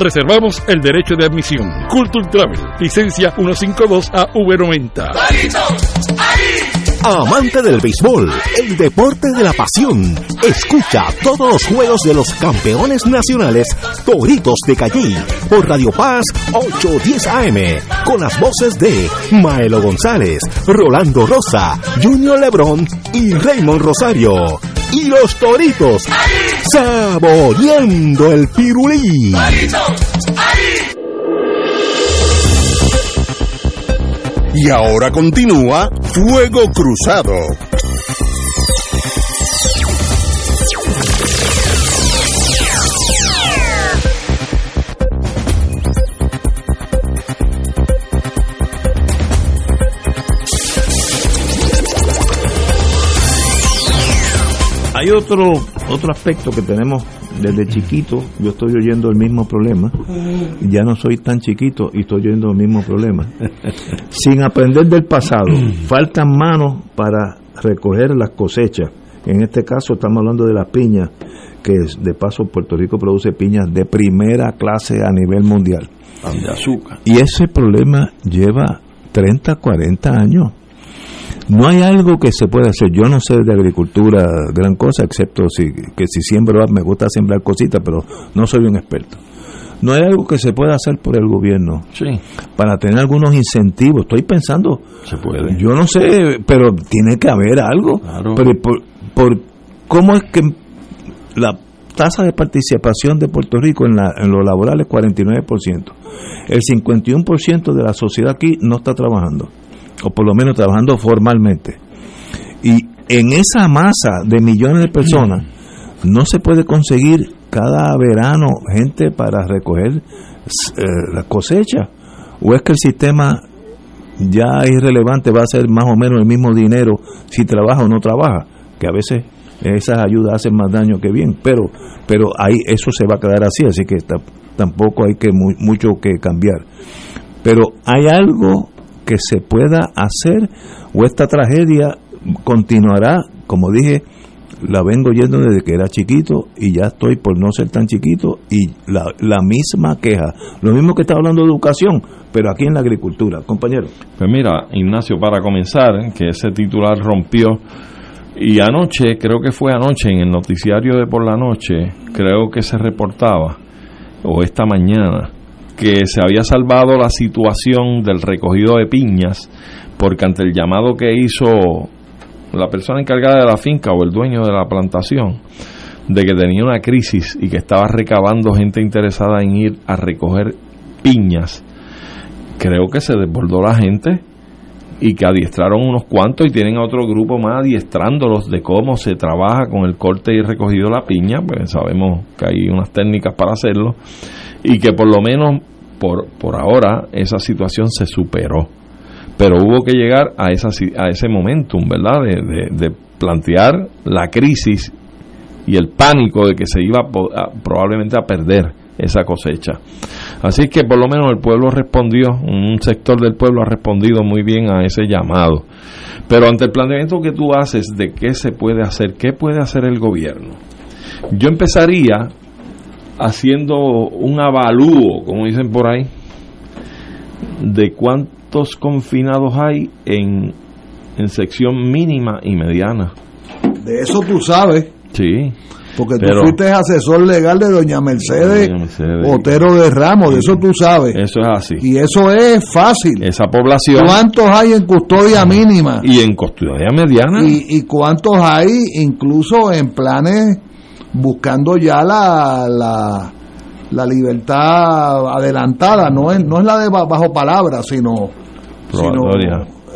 reservamos el derecho de admisión. Culture Travel, licencia 152AV90. Amante del béisbol, el deporte de la pasión. Escucha todos los juegos de los campeones nacionales Toritos de Calle por Radio Paz 810 AM con las voces de Maelo González, Rolando Rosa, Junior Lebrón y Raymond Rosario. Y los Toritos saboreando el pirulí. Y ahora continúa Fuego Cruzado. Hay otro otro aspecto que tenemos desde chiquito, yo estoy oyendo el mismo problema, ya no soy tan chiquito y estoy oyendo el mismo problema. Sin aprender del pasado, faltan manos para recoger las cosechas. En este caso estamos hablando de las piñas, que de paso Puerto Rico produce piñas de primera clase a nivel mundial. De azúcar. Y ese problema lleva 30, 40 años. No hay algo que se pueda hacer. Yo no sé de agricultura gran cosa, excepto si, que si siembro, me gusta sembrar cositas, pero no soy un experto. No hay algo que se pueda hacer por el gobierno Sí, para tener algunos incentivos. Estoy pensando, se puede. yo no sé, pero tiene que haber algo. Claro. Pero por, por cómo es que la tasa de participación de Puerto Rico en, la, en lo laboral es 49%. El 51% de la sociedad aquí no está trabajando, o por lo menos trabajando formalmente. Y en esa masa de millones de personas no se puede conseguir cada verano gente para recoger eh, la cosecha. ¿O es que el sistema ya es irrelevante, va a ser más o menos el mismo dinero si trabaja o no trabaja? Que a veces esas ayudas hacen más daño que bien, pero pero ahí eso se va a quedar así, así que ta- tampoco hay que mu- mucho que cambiar. Pero hay algo que se pueda hacer o esta tragedia continuará, como dije, la vengo yendo desde que era chiquito y ya estoy por no ser tan chiquito y la, la misma queja, lo mismo que está hablando de educación, pero aquí en la agricultura, compañero. Pues mira, Ignacio, para comenzar, que ese titular rompió, y anoche, creo que fue anoche, en el noticiario de por la noche, creo que se reportaba, o esta mañana, que se había salvado la situación del recogido de piñas, porque ante el llamado que hizo la persona encargada de la finca o el dueño de la plantación, de que tenía una crisis y que estaba recabando gente interesada en ir a recoger piñas, creo que se desbordó la gente y que adiestraron unos cuantos y tienen a otro grupo más adiestrándolos de cómo se trabaja con el corte y recogido de la piña, pues sabemos que hay unas técnicas para hacerlo y que por lo menos por, por ahora esa situación se superó. Pero hubo que llegar a, esa, a ese momentum, ¿verdad? De, de- plantear la crisis y el pánico de que se iba a- probablemente a perder esa cosecha. Así que por lo menos el pueblo respondió, un sector del pueblo ha respondido muy bien a ese llamado. Pero ante el planteamiento que tú haces de qué se puede hacer, qué puede hacer el gobierno, yo empezaría haciendo un avalúo, como dicen por ahí, de cuántos confinados hay en, en sección mínima y mediana. De eso tú sabes. Sí. Porque tú Pero- fuiste asesor legal de doña Mercedes, Doña Mercedes. Otero de Ramos, de eso tú sabes. Eso es así. Y eso es fácil. Esa población. ¿Cuántos hay en custodia mínima? Y en custodia mediana. y, y cuántos hay incluso en planes buscando ya la, la, la libertad adelantada, no es, no es la de ba- bajo palabra, sino, sino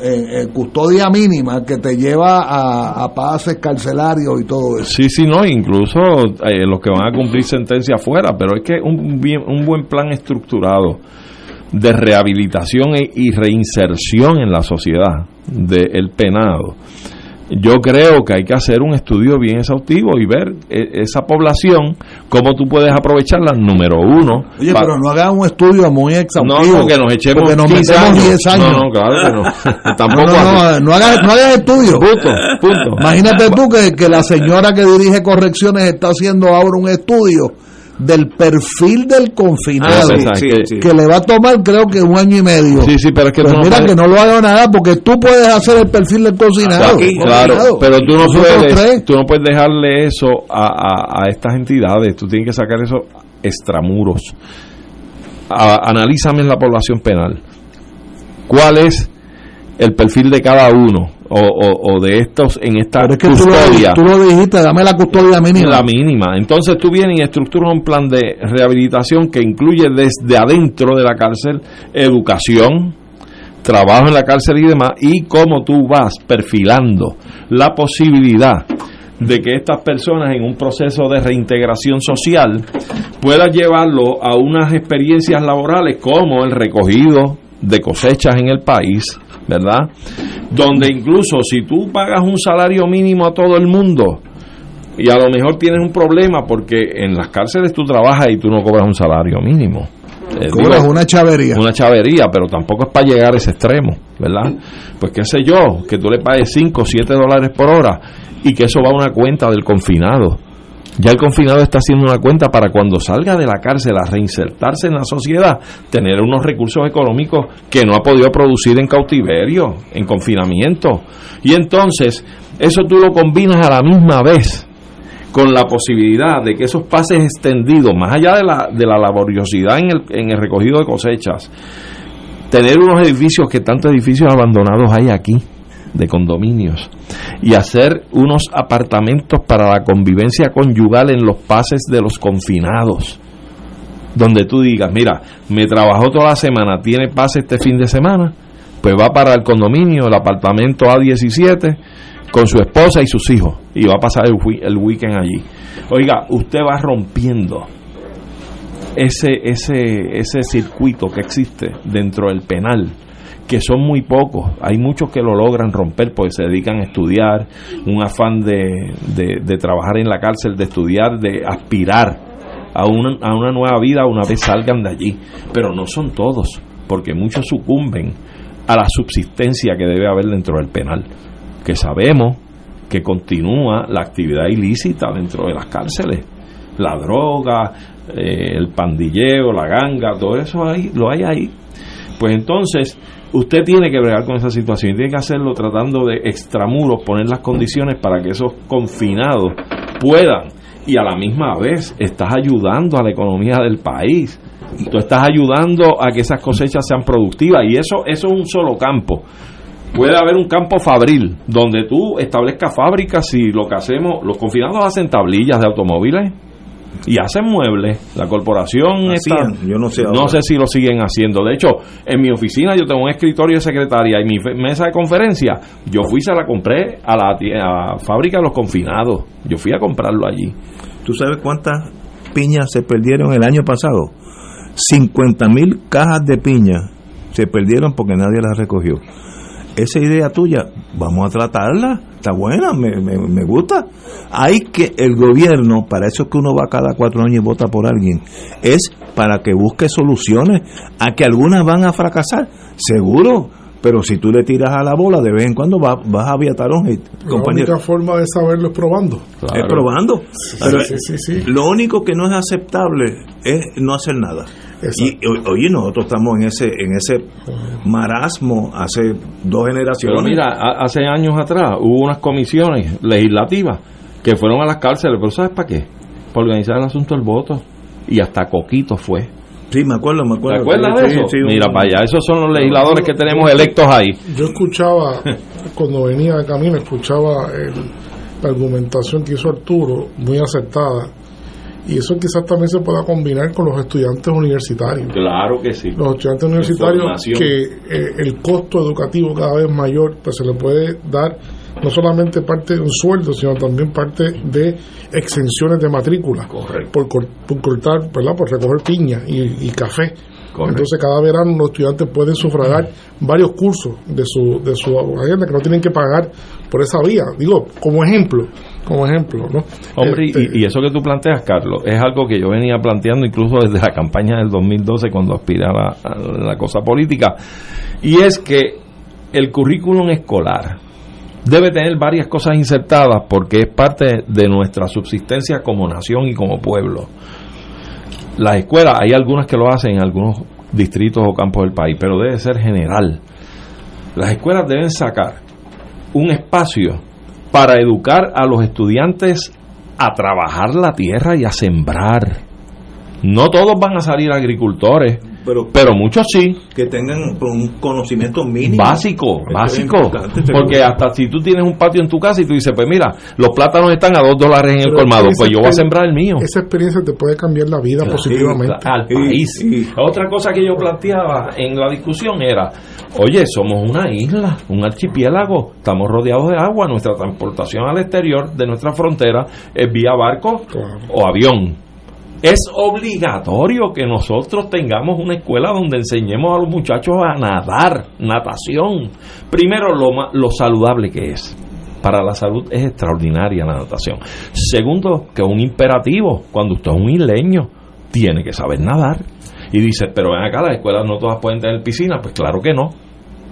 eh, eh, custodia mínima que te lleva a, a pases carcelarios y todo eso. Sí, sí, no, incluso eh, los que van a cumplir sentencia afuera, pero es que un, bien, un buen plan estructurado de rehabilitación e- y reinserción en la sociedad del penado. Yo creo que hay que hacer un estudio bien exhaustivo y ver eh, esa población, cómo tú puedes aprovecharla, número uno. Oye, pero no hagan un estudio muy exhaustivo. no, que nos echemos porque nos 15 metemos años. 10 años. No, no, claro que no. Tampoco no, no, no hagas, no hagas estudio. Punto, punto. Imagínate tú que, que la señora que dirige correcciones está haciendo ahora un estudio del perfil del confinado Ah, sí, sí, sí. que le va a tomar creo que un año y medio. Sí, sí, pero es que Pues no mira puedes- que no lo haga nada porque tú puedes hacer el perfil del cocinado. Aquí, claro, pero tú no Nosotros puedes, tres. tú no puedes dejarle eso a, a- a estas entidades. Tú tienes que sacar eso extramuros. A- analízame la población penal. ¿Cuál es el perfil de cada uno o, o- o de estos en esta Pero es que tú custodia? lo, tú lo dijiste, dame la custodia mínima. La mínima. Entonces tú vienes y estructuras un plan de rehabilitación que incluye desde adentro de la cárcel educación, trabajo en la cárcel y demás, y cómo tú vas perfilando la posibilidad de que estas personas en un proceso de reintegración social puedan llevarlo a unas experiencias laborales como el recogido de cosechas en el país, ¿verdad? Donde incluso si tú pagas un salario mínimo a todo el mundo, y a lo mejor tienes un problema porque en las cárceles tú trabajas y tú no cobras un salario mínimo. Eh, Cobras digo, una chavería. una chavería, pero tampoco es para llegar a ese extremo, ¿verdad? Pues qué sé yo, que tú le pagues 5 o 7 dólares por hora y que eso va a una cuenta del confinado. Ya el confinado está haciendo una cuenta para cuando salga de la cárcel a reinsertarse en la sociedad, tener unos recursos económicos que no ha podido producir en cautiverio, en confinamiento. Y entonces, eso tú lo combinas a la misma vez con la posibilidad de que esos pases extendidos, más allá de la, de la laboriosidad en el, en el recogido de cosechas, tener unos edificios, que tantos edificios abandonados hay aquí, de condominios, y hacer unos apartamentos para la convivencia conyugal en los pases de los confinados, donde tú digas, mira, me trabajó toda la semana, tiene pase este fin de semana, pues va para el condominio, el apartamento A17, con su esposa y sus hijos, y va a pasar el, el weekend allí. Oiga, usted va rompiendo ese, ese, ese circuito que existe dentro del penal, que son muy pocos. Hay muchos que lo logran romper porque se dedican a estudiar, un afán de, de, trabajar en la cárcel, de estudiar, de aspirar a una, a una nueva vida una vez salgan de allí. Pero no son todos, porque muchos sucumben a la subsistencia que debe haber dentro del penal, que sabemos que continúa la actividad ilícita dentro de las cárceles. La droga, eh, el pandilleo, la ganga, todo eso ahí, lo hay ahí. Pues entonces, usted tiene que bregar con esa situación y tiene que hacerlo tratando de extramuros, poner las condiciones para que esos confinados puedan. Y a la misma vez estás ayudando a la economía del país. Tú estás ayudando a que esas cosechas sean productivas. Y eso, eso es un solo campo. Puede haber un campo fabril donde tú establezcas fábricas y lo que hacemos, los confinados hacen tablillas de automóviles y hacen muebles. La corporación está, yo no sé no sé si lo siguen haciendo. De hecho, en mi oficina yo tengo un escritorio de secretaria y mi mesa de conferencia, yo fui se la compré a la, a la fábrica de los confinados. Yo fui a comprarlo allí. ¿Tú sabes cuántas piñas se perdieron el año pasado? 50 mil cajas de piña se perdieron porque nadie las recogió. Esa idea tuya, vamos a tratarla, está buena, me, me, me gusta. Hay que, el gobierno, para eso es que uno va cada cuatro años y vota por alguien, es para que busque soluciones, a que algunas van a fracasar, seguro, pero si tú le tiras a la bola, de vez en cuando va- vas a aviatar un hit, La única forma de saberlo es probando. Es probando. Pero sí, sí, sí. lo único que no es aceptable es no hacer nada. Y oye, nosotros estamos en ese en ese marasmo hace dos generaciones. Pero mira, hace años atrás hubo unas comisiones legislativas que fueron a las cárceles, pero ¿sabes para qué? Para organizar el asunto del voto. Y hasta Coquito fue. Sí, me acuerdo, me ¿Te acuerdo. acuerdas de eso? sí, Mira un- para allá, esos son los legisladores que tenemos electos ahí. Yo escuchaba, cuando venía de camino, escuchaba el- la argumentación que hizo Arturo, muy acertada. Y eso quizás también se pueda combinar con los estudiantes universitarios. Claro que sí. Los estudiantes universitarios que eh, el costo educativo cada vez mayor, pues se le puede dar no solamente parte de un sueldo, sino también parte de exenciones de matrícula. Por, cor- por cortar, ¿verdad? Por recoger piña y, y café. Entonces cada verano los estudiantes pueden sufragar varios cursos de su, de su agenda que no tienen que pagar por esa vía. Digo, como ejemplo, como ejemplo, ¿no? Hombre, y- Este, y, eso que tú planteas, Carlos, es algo que yo venía planteando incluso desde la campaña del 2012 cuando aspiré a la, a la cosa política, y es que el currículum escolar debe tener varias cosas insertadas porque es parte de nuestra subsistencia como nación y como pueblo. Las escuelas, hay algunas que lo hacen en algunos distritos o campos del país, pero debe ser general. Las escuelas deben sacar un espacio para educar a los estudiantes a trabajar la tierra y a sembrar. No todos van a salir agricultores, Pero, pero muchos sí. que tengan un conocimiento mínimo. Básico, básico. Porque hasta si tú tienes un patio en tu casa y tú dices, pues mira, los plátanos están a dos dólares en el colmado, pues yo voy a sembrar el mío. Esa experiencia te puede cambiar la vida positivamente. al país. Otra cosa que yo planteaba en la discusión era, oye, somos una isla, un archipiélago, estamos rodeados de agua, nuestra transportación al exterior de nuestra frontera es vía barco o avión. Es obligatorio que nosotros tengamos una escuela donde enseñemos a los muchachos a nadar, natación. Primero, lo, saludable que es. Para la salud es extraordinaria la natación. Segundo, que es un imperativo. Cuando usted es un isleño, tiene que saber nadar. Y dice, pero ven acá, las escuelas no todas pueden tener piscina. Pues claro que no.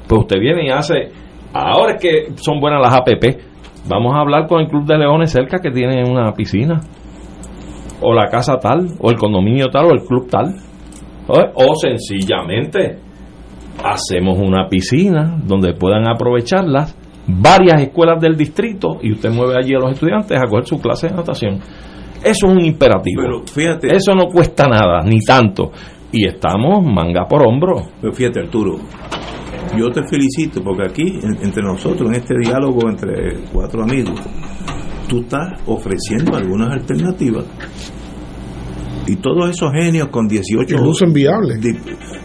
Pues usted viene y hace, ahora es que son buenas las APP. Vamos a hablar con el Club de Leones cerca que tiene una piscina. O la casa tal, o el condominio tal, o el club tal. O, sencillamente hacemos una piscina donde puedan aprovecharlas varias escuelas del distrito y usted mueve allí a los estudiantes a coger su clase de natación. Eso es un imperativo. Pero fíjate. Eso no cuesta nada, ni tanto. Y estamos manga por hombro. Pero fíjate, Arturo, yo te felicito porque aquí, en- entre nosotros, en este diálogo entre cuatro amigos, tú estás ofreciendo algunas alternativas. Y todos esos genios con 18 Que lucen viables.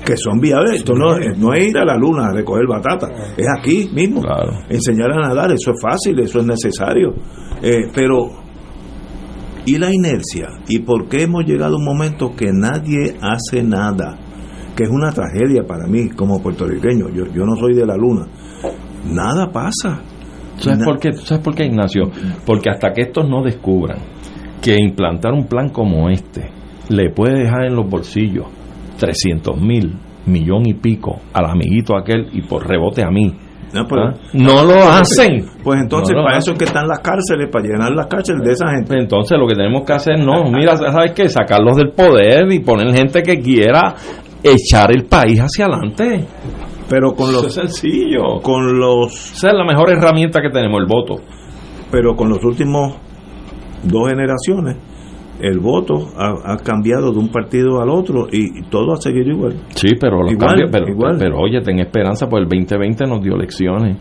que son viables. Esto no, es- no es ir a la luna a recoger batata, es aquí mismo. Enseñar a nadar, eso es fácil, eso es necesario. Eh, pero, ¿y la inercia? ¿Y por qué hemos llegado a un momento que nadie hace nada? Que es una tragedia para mí como puertorriqueño. Yo, yo no soy de la luna. Nada pasa. ¿Sabes por qué? ¿Sabes por qué, Ignacio? Porque hasta que estos no descubran que implantar un plan como este le puede dejar en los bolsillos 300 mil, millón y pico al amiguito aquel y por rebote a mí. No, pero- ¿Ah? No lo hacen. Pues entonces, No para hacen. eso es que están las cárceles, para llenar las cárceles de esa gente. Entonces lo que tenemos que hacer, no, mira, ¿sabes qué? Sacarlos del poder y poner gente que quiera echar el país hacia adelante. Pero con Eso los, es sencillo. con los, Esa es la mejor herramienta que tenemos, el voto. pero con los últimos dos generaciones, el voto ha, ha cambiado de un partido al otro y, y todo ha seguido igual. Sí, pero los Igual, cambios, pero, igual. pero oye, ten esperanza, pues el 2020 nos dio elecciones.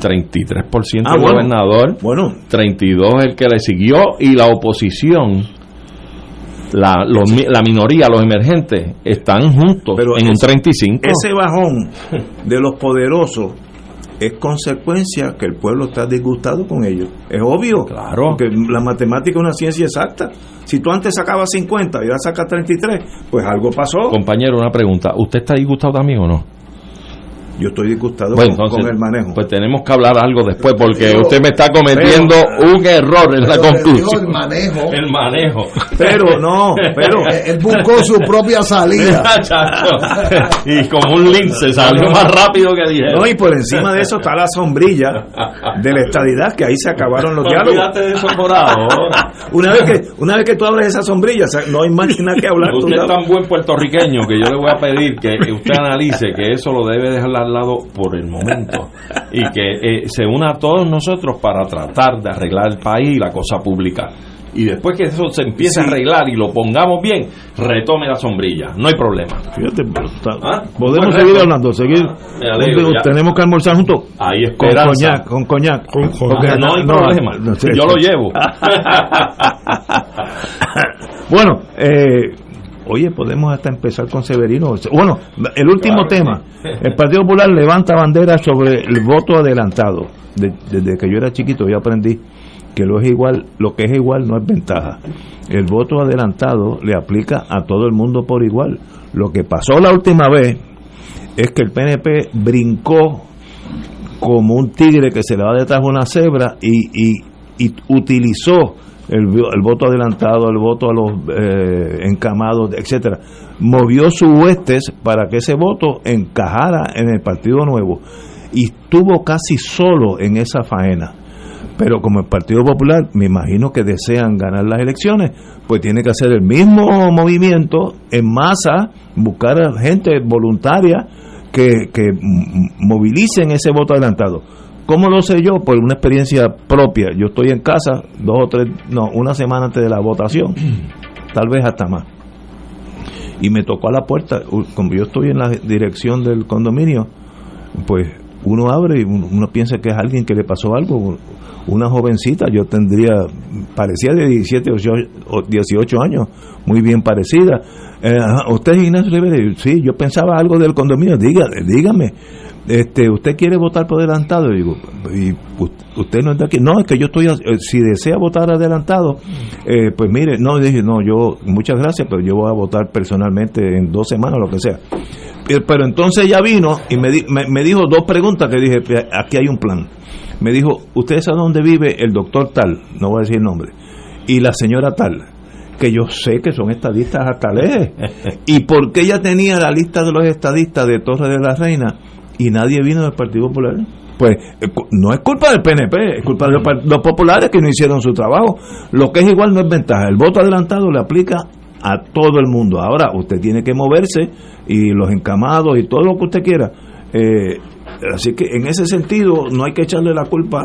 33% Ah, el bueno. gobernador, Bueno, 32 el que le siguió y la oposición, la, los la minoría, los emergentes, están juntos Pero en un ese- 35. ese bajón de los poderosos es consecuencia que el pueblo está disgustado con ellos. Es obvio. Claro. Porque la matemática es una ciencia exacta. Si tú antes sacabas 50 y ahora sacas 33, pues algo pasó. Compañero, una pregunta. ¿Usted está disgustado también o no? Yo estoy disgustado Bueno, con, entonces, con el manejo. Pues tenemos que hablar algo después porque Pero- usted me está cometiendo un error en la conclusión. el manejo. El manejo. Pero no, pero Él buscó su propia salida. Chacho. y como un lince salió más rápido que dijeron. No, y por encima de eso está la sombrilla de la estadidad, que ahí se acabaron los diálogos. Olvídate de eso por ahora. Una vez que una vez que tú abres esa sombrilla, o sea, no hay más nada que hablar. tú Usted es tan buen puertorriqueño que yo le voy a pedir que usted analice que eso lo debe dejar la al lado por el momento y que eh, se una a todos nosotros para tratar de arreglar el país y la cosa pública. Y después que eso se empiece a arreglar y lo pongamos bien, retome la sombrilla. No hay problema. Fíjate, ¿Ah? podemos Bueno, seguir pues, hablando, seguir. alegro, ya. tenemos que almorzar juntos. Con coñac, con coñac. Porque Ah, no hay problema. Yo lo llevo. bueno, eh, oye, podemos hasta empezar con Severino. Bueno, el último Claro tema. sí. El Partido Popular levanta bandera sobre el voto adelantado. De- desde que yo era chiquito yo aprendí que lo es igual, lo que es igual no es ventaja. El voto adelantado le aplica a todo el mundo por igual. Lo que pasó la última vez es que el PNP brincó como un tigre que se le va detrás de una cebra y, y- y utilizó el, el voto adelantado, el voto a los eh, encamados, etcétera. Movió sus huestes para que ese voto encajara en el Partido Nuevo y estuvo casi solo en esa faena. Pero como el Partido Popular, me imagino que desean ganar las elecciones, pues tiene que hacer el mismo movimiento en masa, buscar a gente voluntaria que, que movilicen ese voto adelantado. ¿Cómo lo sé yo? Por una experiencia propia. Yo estoy en casa dos o tres, no, una semana antes de la votación, tal vez hasta más. Y me tocó a la puerta, como yo estoy en la dirección del condominio, pues uno abre y uno, piensa que es alguien que le pasó algo. Una jovencita, yo tendría, parecía de 17 o 18 años, muy bien parecida. Eh, ¿Usted es Ignacio Rivera? Sí, yo pensaba algo del condominio, Diga, dígame. Este, ¿Usted quiere votar por adelantado? Y digo, ¿y usted no es de aquí? No, es que yo estoy, eh, si desea votar adelantado, eh, pues mire, no, dije, no, yo, muchas gracias, pero yo voy a votar personalmente en dos semanas, lo que sea. Pero, pero entonces ella vino y me, di- me, me dijo dos preguntas que dije, "Pues, aquí hay un plan. Me dijo, ¿usted sabe dónde vive el doctor tal? No voy a decir el nombre. Y la señora tal, que yo sé que son estadistas hasta lejos. ¿Y por qué ella tenía la lista de los estadistas de Torre de la Reina y nadie vino del Partido Popular? Pues eh, no es culpa del PNP, es culpa de los, populares que no hicieron su trabajo. Lo que es igual no es ventaja. El voto adelantado le aplica a todo el mundo. Ahora usted tiene que moverse y los encamados y todo lo que usted quiera. Eh, así que en ese sentido no hay que echarle la culpa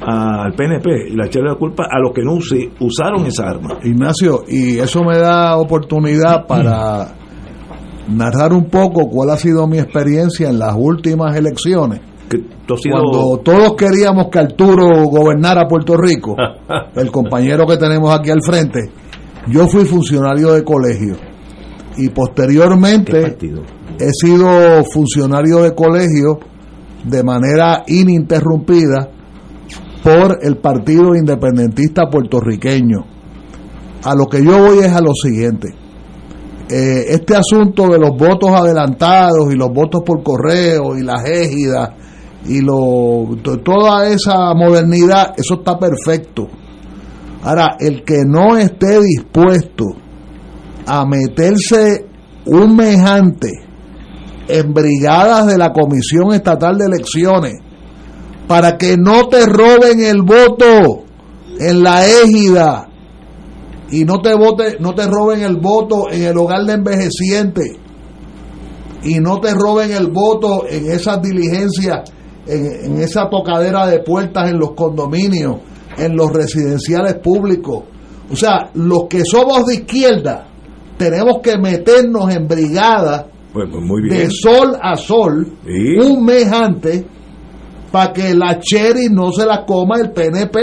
al PNP y la echarle la culpa a los que no usaron esa arma. Ignacio, y eso me da oportunidad para narrar un poco cuál ha sido mi experiencia en las últimas elecciones. Que sido- Cuando todos queríamos que Arturo gobernara Puerto Rico, el compañero que tenemos aquí al frente, yo fui funcionario de colegio y posteriormente he sido funcionario de colegio de manera ininterrumpida por el Partido Independentista Puertorriqueño. A lo que yo voy es a lo siguiente. Eh, este asunto de los votos adelantados y los votos por correo y las égidas y lo, to- toda esa modernidad, eso está perfecto. Ahora, el que no esté dispuesto a meterse un en brigadas de la Comisión Estatal de Elecciones para que no te roben el voto en la égida y no te vote, no te roben el voto en el hogar de envejecientes y no te roben el voto en esas diligencias, en, en esa tocadera de puertas en los condominios, en los residenciales públicos. O sea, los que somos de izquierda tenemos que meternos en brigadas Pues, pues de sol a sol Sí. un mes antes para que la cherry no se la coma el PNP.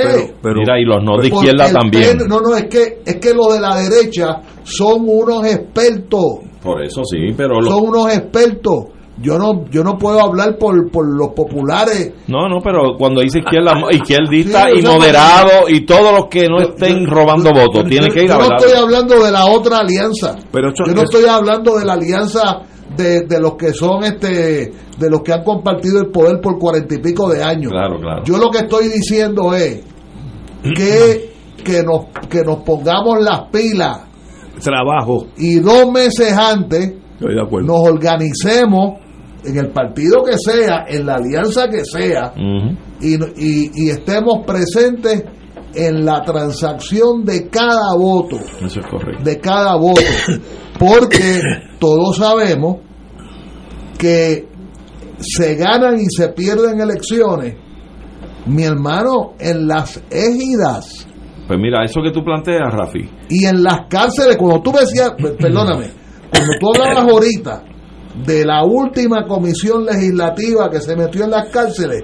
Mira, y los no de izquierda también. PN no, no, es que, es que los de la derecha son unos expertos, Por eso sí, pero los- son unos expertos. Yo no, yo no puedo hablar por, por los populares. No, no, pero cuando dice izquierda, izquierdista Sí, y moderado y todos los que no estén robando votos, tienen que ir Yo a no hablar. estoy hablando de la otra alianza. Pero yo no estoy hablando de la alianza de, de los que son este de los que han compartido el poder por cuarenta y pico de años. Claro, claro. Yo lo que estoy diciendo es que, que, nos, que nos pongamos las pilas Trabajo. y dos meses antes Estoy de acuerdo. nos organicemos en el partido que sea, en la alianza que sea, y, y- y estemos presentes en la transacción de cada voto, Eso es correcto. de cada voto, porque todos sabemos que se ganan y se pierden elecciones, mi hermano, en las égidas Pues mira, eso que tú planteas, Rafi, y en las cárceles, cuando tú decías, perdóname, cuando tú hablabas ahorita de la última comisión legislativa que se metió en las cárceles,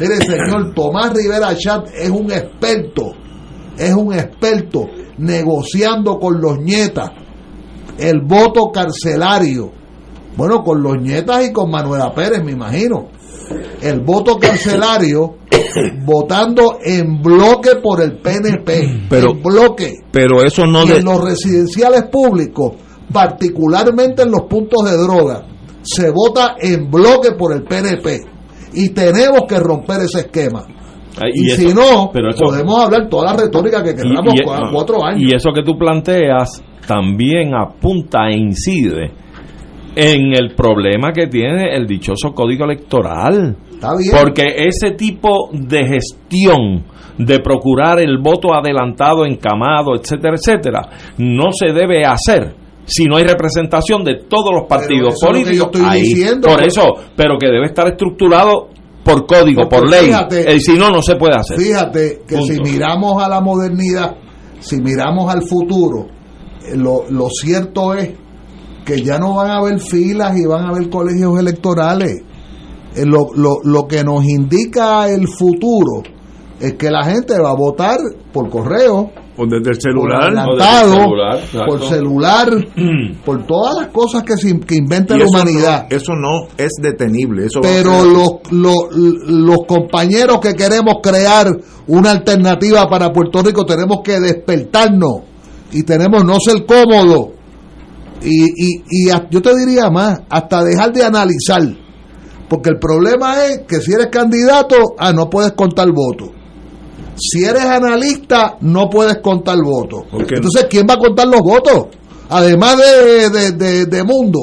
mire señor, Tomás Rivera Chat es un experto, es un experto negociando con los nietas el voto carcelario. Bueno, con los nietas y con Manuela Pérez, me imagino. El voto carcelario votando en bloque por el PNP. Pero- en bloque. Pero eso no y de, en los residenciales públicos, particularmente en los puntos de droga, se vota en bloque por el PNP. Y tenemos que romper ese esquema. Ay, Y, y si no, pero eso- podemos hablar toda la retórica que queramos y- cua- cuatro años. Y eso que tú planteas también apunta e incide en el problema que tiene el dichoso código electoral. Está bien. Porque ese tipo de gestión de procurar el voto adelantado, encamado, etcétera, etcétera, no se debe hacer si no hay representación de todos los partidos es lo políticos. ahí. diciendo, por eso, pero que debe estar estructurado por código, por ley. fíjate- Eh, si no, no se puede hacer. Fíjate que Punto. si miramos a la modernidad, si miramos al futuro, lo, lo cierto es que ya no van a haber filas y van a haber colegios electorales. Eh, Lo, lo, lo que nos indica el futuro es que la gente va a votar por correo, o desde el por celular. adelantado, celular, por celular, por todas las cosas que, se, que inventa Y la eso humanidad. no- eso no es detenible. Eso Pero los, los, los compañeros que queremos crear una alternativa para Puerto Rico tenemos que despertarnos y tenemos no ser cómodos. Y, y, y a- yo te diría más, hasta dejar de analizar. Porque el problema es que si eres candidato, ah, no puedes contar votos. Si eres analista, no puedes contar votos. Entonces, ¿quién va a contar los votos? Además de, de, de- de Mundo.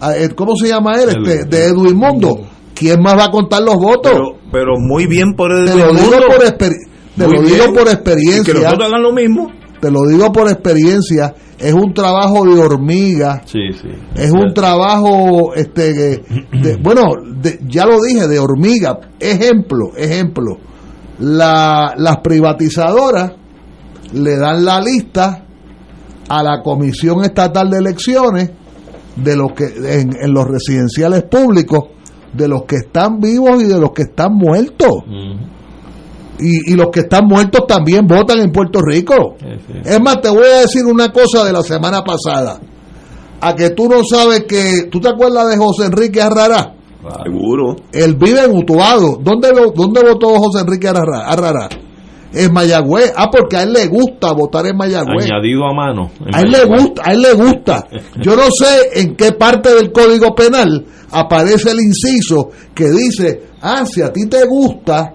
Ah, eh, ¿Cómo se llama él? Este, de Edwin Mundo. ¿Quién más va a contar los votos? pero, pero muy bien por el te lo digo mundo. por, exper- te lo digo por Y que experiencia. los otros hagan lo mismo. Te lo digo por experiencia. Es un trabajo de hormiga. Sí, sí. Es un trabajo, este, de- de- bueno, de- ya lo dije, de hormiga. Ejemplo, ejemplo. La, las privatizadoras le dan la lista a la Comisión Estatal de Elecciones de los que en, en los residenciales públicos de los que están vivos y de los que están muertos y, y los que están muertos también votan en Puerto Rico es más te voy a decir una cosa de la semana pasada a que tú no sabes que tú te acuerdas de José Enrique Arrará Seguro. él vive en Utuado ¿dónde, dónde votó José Enrique Arrará? Arrará? en Mayagüez ah porque a él le gusta votar en Mayagüez Añadido a mano. a él le gusta, a él le gusta. Yo no sé en qué parte del Código Penal aparece el inciso que dice, ah, si a ti te gusta,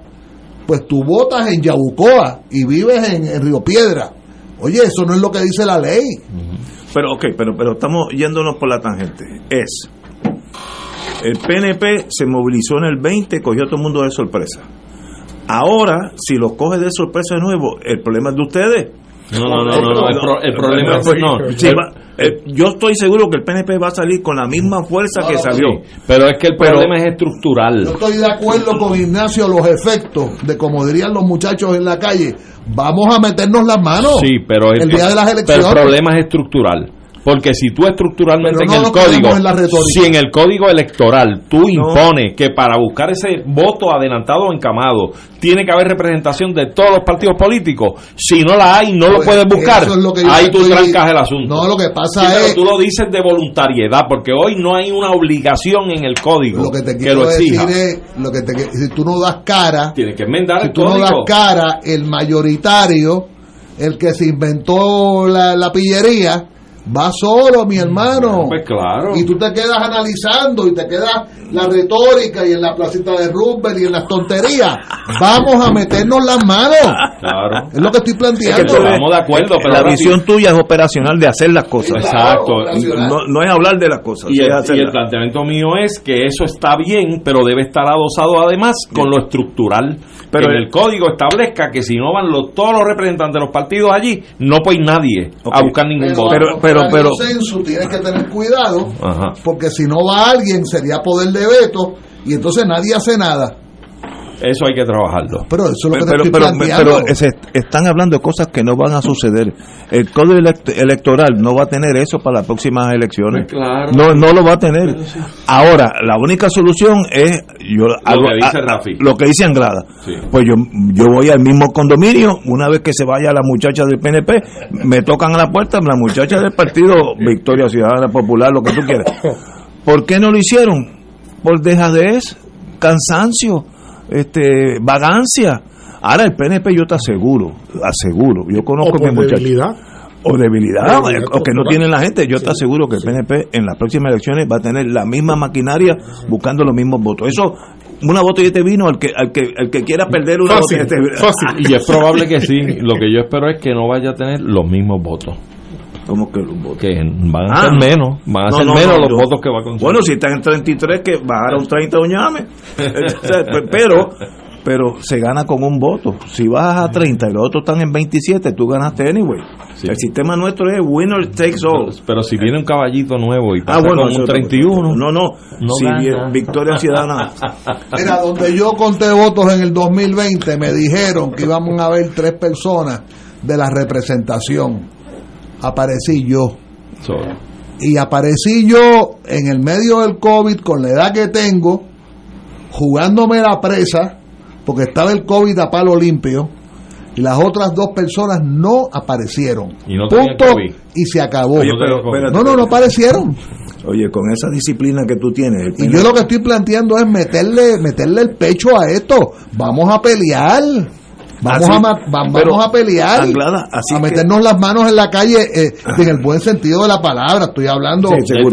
pues tú votas en Yabucoa y vives en, Río Piedra. Oye, eso no es lo que dice la ley. Pero, ok, pero, pero estamos yéndonos por la tangente. Es. El PNP se movilizó en el 20, cogió a todo el mundo de sorpresa. Ahora, si los coge de sorpresa de nuevo, el problema es de ustedes. No, no, no, no, no, el, pro- el problema es no. Sí, va- eh, yo estoy seguro que el PNP va a salir con la misma fuerza que No, salió. Sí, pero es que el Pero- problema es estructural. Yo estoy de acuerdo con Ignacio los efectos de, como dirían los muchachos en la calle, vamos a meternos las manos Sí, pero el día de las pero elecciones. el problema es estructural. Porque si tú estructuralmente no en el código, en si en el código electoral tú impones que para buscar ese voto adelantado o encamado tiene que haber representación de todos los partidos políticos, si no la hay, no lo Pues, puedes buscar, es lo ahí tú trancas el asunto. No, lo que pasa Sí, pero es- tú lo dices de voluntariedad, porque hoy no hay una obligación en el código Lo que te que quiero lo exija. es, lo que te, si tú no das cara, Tienes que enmendar si el tú no das cara, el mayoritario, el que se inventó la, la pillería, va solo, mi hermano. Pues claro. Y tú te quedas analizando y te quedas la retórica y en la placita de Roosevelt y en las tonterías. Vamos a meternos las manos. Claro. Es lo que estoy planteando. Es que estamos de acuerdo, pero la visión sí- tuya es operacional de hacer las cosas. Exacto. No, no es hablar de las cosas. Y el, y hacerlas. el planteamiento mío es que eso está bien, pero debe estar adosado además con lo estructural. Pero que en el- el código establezca que si no van los, todos los representantes de los partidos allí, no puede ir nadie a buscar ningún Pero, voto. Pero- pero- pero- el censo tienes que tener cuidado Ajá. porque si no va alguien sería poder de veto y entonces nadie hace nada. Eso hay que trabajarlo. Pero eso es lo que pero, pero, pero ese- están hablando de cosas que no van a suceder. El código elect- electoral no va a tener eso para las próximas elecciones. Pues claro. No, no lo va a tener. Ahora, la única solución es yo hago- que dice a- Rafi. lo que dice Anglada. Sí. Pues yo, yo voy al mismo condominio, una vez que se vaya la muchacha del PNP, me tocan a la puerta la muchacha del partido Victoria Ciudadana Popular, lo que tú quieras. ¿Por qué no lo hicieron? Por dejadez, cansancio, este, vagancia. Ahora el PNP yo te aseguro, aseguro, yo conozco por mi muchacho. debilidad. O debilidad, Debilidad o que no tienen la gente. Yo te aseguro que el PNP en las próximas elecciones va a tener la misma maquinaria buscando los mismos votos. Eso, una botella de vino al que, al que, al que quiera perder una Fácil, botella de fácil. Y es probable que sí. Lo que yo espero es que no vaya a tener los mismos votos. ¿Cómo que los votos? Que van a Ah. ser menos. Van a No, ser no, menos no, los yo- votos que va a conseguir. Bueno, si están en 33, que bajar a un 30 doñame. pero, pero se gana con un voto. Si bajas a 30 y los otros están en 27, tú ganaste anyway. Sí. El sistema nuestro es winner takes all. Pero si viene un caballito nuevo y pasa Ah, bueno, con un 31. No, no. No si gana. bien Victoria Ciudadana. Mira, donde yo conté votos en el 2020, me dijeron que íbamos a haber tres personas de la representación. Aparecí yo. Y aparecí yo en el medio del COVID con la edad que tengo, jugándome la presa, porque estaba el COVID a palo limpio, y las otras dos personas no aparecieron. Y no Punto. COVID. Y se acabó. Oye, No pero, no, no, no aparecieron. Oye, con esa disciplina que tú tienes. Y yo lo que estoy planteando es meterle, meterle el pecho a esto. Vamos a pelear. Vamos, Así- a, vamos a pelear. Anglada, así a que- meternos las manos en la calle eh, en el buen sentido de la palabra. Estoy hablando Sí, de de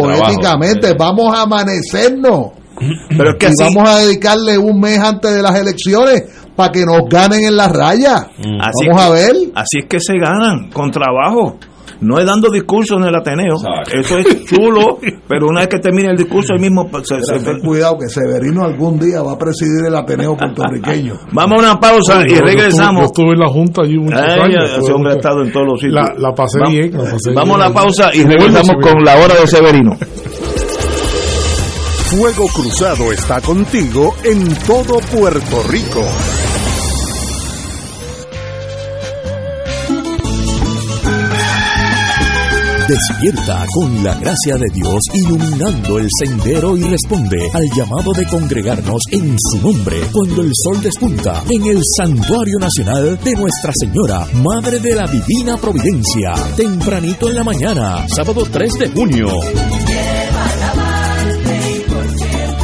poéticamente. trabajo. Vamos a amanecernos. Pero es que y así, vamos a dedicarle un mes antes de las elecciones para que nos ganen en la raya. Mm. así Vamos es a ver. Así es que se ganan, con trabajo. No es dando discursos en el Ateneo. Exacto. Eso es chulo, pero una vez que termine el discurso, el mismo. se- se- Ten cuidado que Severino algún día va a presidir el Ateneo puertorriqueño. Vamos a una pausa y Yo- yo estuve- Yo regresamos. estuve en la Junta allí muchos Ay, años. ese hombre ha estado en todos los sitios. La, la pasé Va- bien. la pasé Vamos a la pausa y regresamos con la hora de Severino. Fuego Cruzado está contigo en todo Puerto Rico. Despierta con la gracia de Dios iluminando el sendero y responde al llamado de congregarnos en su nombre cuando el sol despunta en el Santuario Nacional de Nuestra Señora, Madre de la Divina Providencia, tempranito en la mañana, sábado 3 de junio.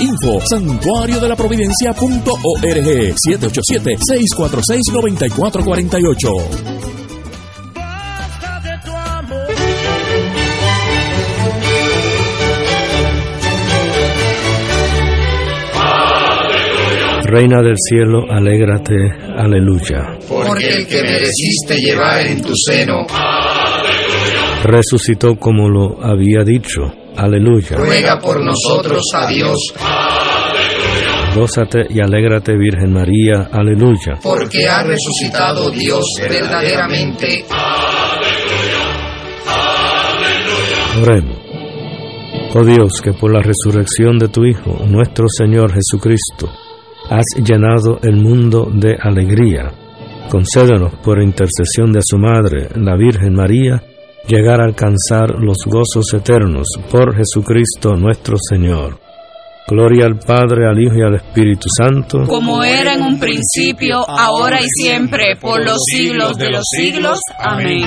Info santuario de la providencia.org 787-646-9448. Reina del cielo, alégrate, aleluya. Porque el que mereciste llevar en tu seno, Resucitó como lo había dicho, aleluya. ruega por nosotros a Dios, Gózate y alégrate, Virgen María, aleluya. porque ha resucitado Dios verdaderamente. Oremos. Oh Dios, que por la resurrección de tu Hijo, nuestro Señor Jesucristo, has llenado el mundo de alegría. Concédenos, por intercesión de su Madre, la Virgen María, llegar a alcanzar los gozos eternos por Jesucristo nuestro Señor. Gloria al Padre, al Hijo y al Espíritu Santo. como era en un principio, ahora y siempre, por los siglos de los siglos. Amén.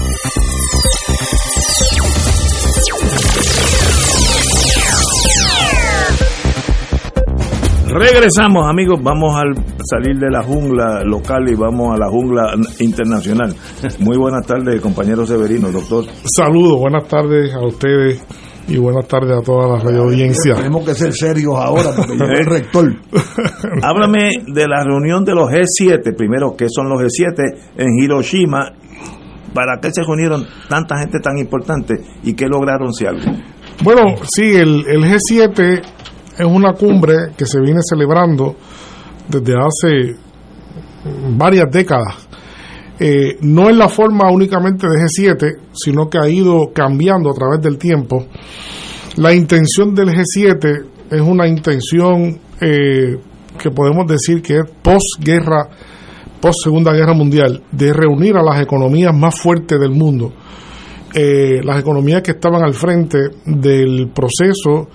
Regresamos, amigos. Vamos a salir de la jungla local y vamos a la jungla internacional. Muy buenas tardes, compañero Severino, doctor. Saludos, buenas tardes a ustedes y buenas tardes a toda la radio audiencia. Tenemos que ser serios ahora porque llegó el rector. Háblame de la reunión de los G7. Primero, ¿qué son los G7 en Hiroshima? ¿Para qué se reunieron tanta gente tan importante y qué lograron si algo? Bueno, sí, el, el G7 es una cumbre que se viene celebrando desde hace varias décadas. Eh, no es la forma únicamente de G7, sino que ha ido cambiando a través del tiempo. La intención del G7 es una intención eh, que podemos decir que es postguerra, post Segunda Guerra Mundial, de reunir a las economías más fuertes del mundo, eh, las economías que estaban al frente del proceso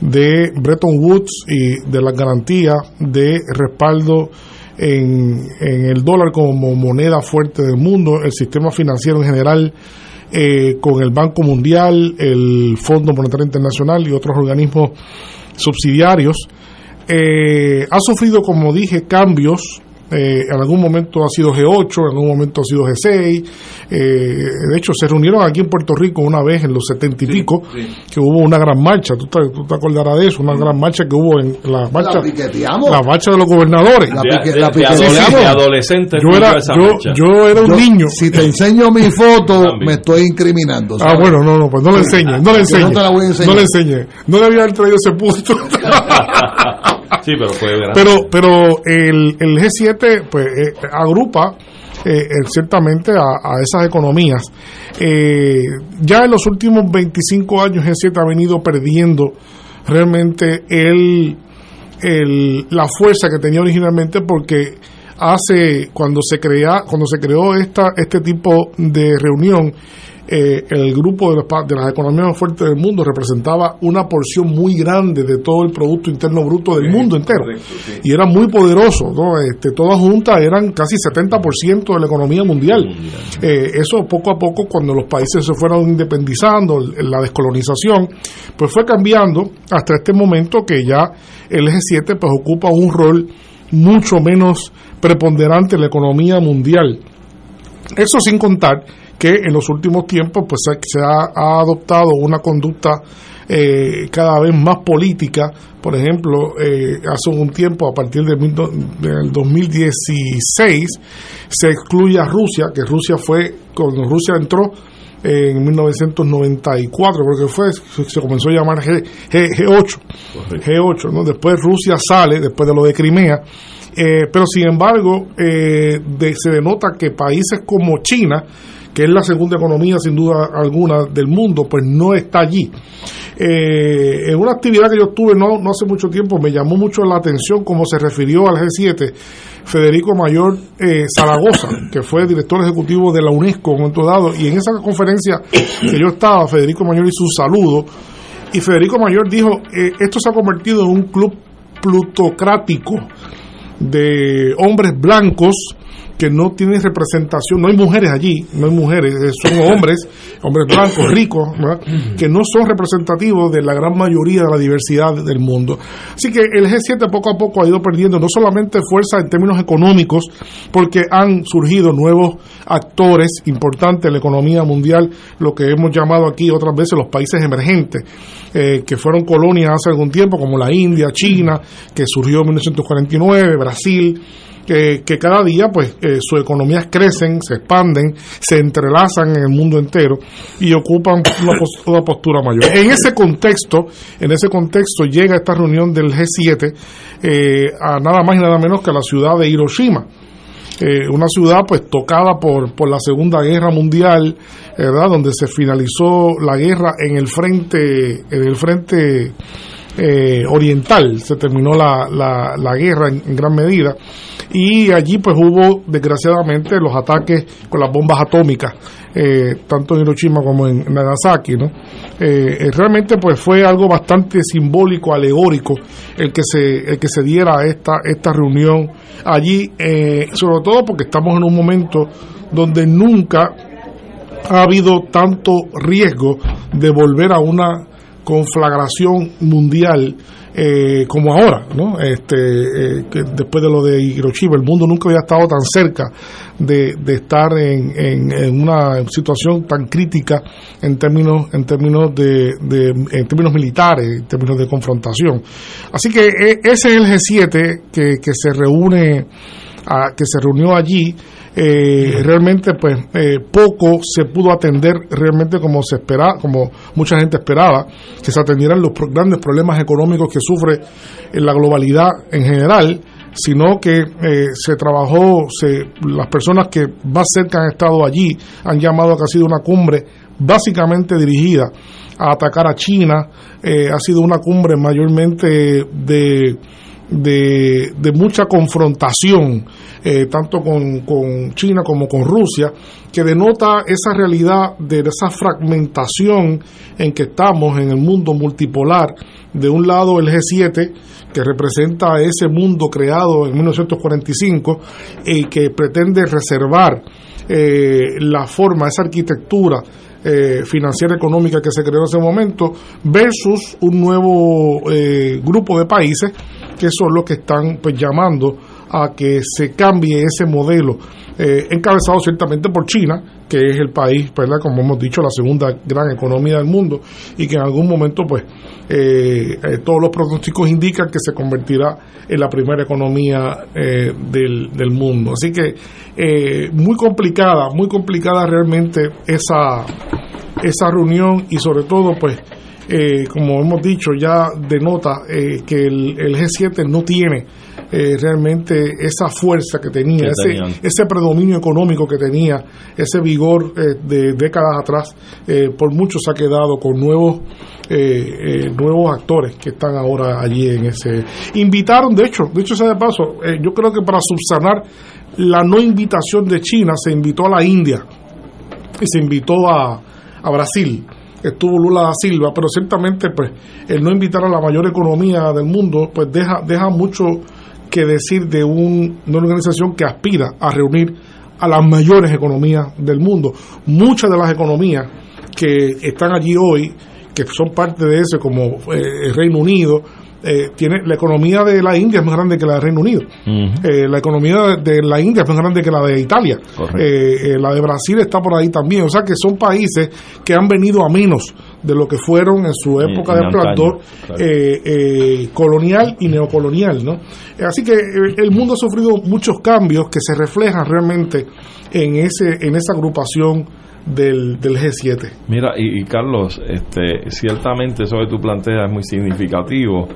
de Bretton Woods y de las garantías de respaldo en, en, el dólar como moneda fuerte del mundo, el sistema financiero en general, eh, con el Banco Mundial, el Fondo Monetario Internacional y otros organismos subsidiarios, eh, ha sufrido, como dije, cambios eh, en algún momento ha sido G8, en algún momento ha sido G6. Eh, de hecho, se reunieron aquí en Puerto Rico una vez en los setenta y pico, que hubo una gran marcha. ¿Tú te, tú te acordarás de eso? Una gran marcha que hubo en la marcha, la, marcha de los gobernadores. La, pique, la de, adolescentes. Yo era, yo, yo era un Yo, niño. Si te enseño mi foto, me estoy incriminando. Ah, bueno, no, no, pues no le enseñes, no le enseñes. no la le enseñes. No le había traído ese punto. Sí, pero fue grande. Pero, pero el, el G7 pues, eh, agrupa eh, ciertamente a, a esas economías. Eh, ya en los últimos 25 años G7 ha venido perdiendo realmente el, el, la fuerza que tenía originalmente porque hace cuando se crea cuando se creó esta este tipo de reunión eh, el grupo de, los pa- de las economías más fuertes del mundo representaba una porción muy grande de todo el Producto Interno Bruto del mundo entero. Y era muy poderoso, ¿no? Este, todas juntas eran casi 70% de la economía mundial. Eh, eso poco a poco, cuando los países se fueron independizando, la descolonización, pues fue cambiando hasta este momento que ya el G7 pues ocupa un rol mucho menos preponderante la economía mundial. Eso sin contar que en los últimos tiempos pues se, ha, adoptado una conducta eh, cada vez más política. Por ejemplo, eh, hace un tiempo, a partir del, mil del 2016, se excluye a Rusia, que Rusia fue, cuando Rusia entró en 1994, creo que fue, se comenzó a llamar G, G, 8 G8, ¿no? Después Rusia sale, después de lo de Crimea, eh, pero sin embargo, eh, de- se denota que países como China, que es la segunda economía sin duda alguna del mundo, pues no está allí. Eh, en una actividad que yo tuve no, no hace mucho tiempo, me llamó mucho la atención cómo se refirió al G7 Federico Mayor eh, Zaragoza, que fue director ejecutivo de la UNESCO en un momento dado, y en esa conferencia que yo estaba, Federico Mayor hizo un saludo, y Federico Mayor dijo, eh, esto se ha convertido en un club plutocrático de hombres blancos que no tienen representación, no hay mujeres allí, no hay mujeres, eh, son hombres, hombres blancos, ricos, ¿verdad? que no son representativos de la gran mayoría de la diversidad del mundo. Así que el G7 poco a poco ha ido perdiendo no solamente fuerza en términos económicos, porque han surgido nuevos actores importantes en la economía mundial, lo que hemos llamado aquí otras veces los países emergentes, eh, que fueron colonias hace algún tiempo, como la India, China, que surgió en 1949, Brasil, que, que cada día pues eh, sus economías crecen, se expanden, se entrelazan en el mundo entero y ocupan una, pos- una postura mayor. En ese contexto, en ese contexto llega esta reunión del G7 eh, a nada más y nada menos que a la ciudad de Hiroshima. Eh, una ciudad pues tocada por, por la Segunda Guerra Mundial, ¿verdad? Donde se finalizó la guerra en el frente, en el frente eh, oriental, se terminó la, la, la guerra en, gran medida. Y allí pues hubo desgraciadamente los ataques con las bombas atómicas eh, tanto en Hiroshima como en Nagasaki no Eh, eh, realmente pues fue algo bastante simbólico alegórico el que se el que se diera esta esta reunión allí eh, sobre todo porque estamos en un momento donde nunca ha habido tanto riesgo de volver a una conflagración mundial eh, como ahora, ¿no? Este, eh, después de lo de Hiroshima, el mundo nunca había estado tan cerca de, de estar en, en, en una situación tan crítica en términos, en términos de, de- en términos militares, en términos de confrontación. Así que eh, ese es el G7 que, que se reúne, que se reunió allí. Eh, realmente pues eh, poco se pudo atender realmente como se esperaba como mucha gente esperaba que se atendieran los grandes problemas económicos que sufre en la globalidad en general sino que eh, se trabajó se, las personas que más cerca han estado allí han llamado a que ha sido una cumbre básicamente dirigida a atacar a China eh, ha sido una cumbre mayormente de de, de mucha confrontación, eh, tanto con, con China como con Rusia, que denota esa realidad de esa fragmentación en que estamos en el mundo multipolar. De un lado el G7, que representa ese mundo creado en 1945 y que pretende reservar eh, la forma, esa arquitectura eh, financiera económica que se creó en ese momento versus un nuevo eh, grupo de países que son los que están pues llamando a que se cambie ese modelo eh, encabezado ciertamente por China que es el país ¿verdad? como hemos dicho la segunda gran economía del mundo y que en algún momento pues eh, eh, todos los pronósticos indican que se convertirá en la primera economía eh, del, del mundo así que muy complicada muy complicada realmente esa esa reunión y sobre todo pues eh, como hemos dicho ya denota eh, que el, el G7 no tiene eh, realmente esa fuerza que tenía, ese, ese predominio económico que tenía, ese vigor eh, de décadas atrás, por mucho se ha quedado con nuevos eh, eh, nuevos actores que están ahora allí en ese. Invitaron, de hecho, de hecho sea de paso, yo creo que para subsanar la no invitación de China se invitó a la India y se invitó a, a Brasil. Estuvo Lula da Silva, pero ciertamente pues el no invitar a la mayor economía del mundo pues deja, deja mucho que decir de un- de una organización que aspira a reunir a las mayores economías del mundo. Muchas de las economías que están allí hoy, que son parte de ese, como eh, el Reino Unido, eh, tiene la economía de la India es más grande que la del Reino Unido. Eh, la economía de, la India es más grande que la de Italia. Eh, eh, la de Brasil está por ahí también. O sea que son países que han venido a menos de lo que fueron en su época de esplendor claro. colonial y neocolonial. ¿no? Así que el mundo ha sufrido muchos cambios que se reflejan realmente en, ese, en esa agrupación del, del G7. Mira, y, Carlos, este, ciertamente eso que tú planteas es muy significativo,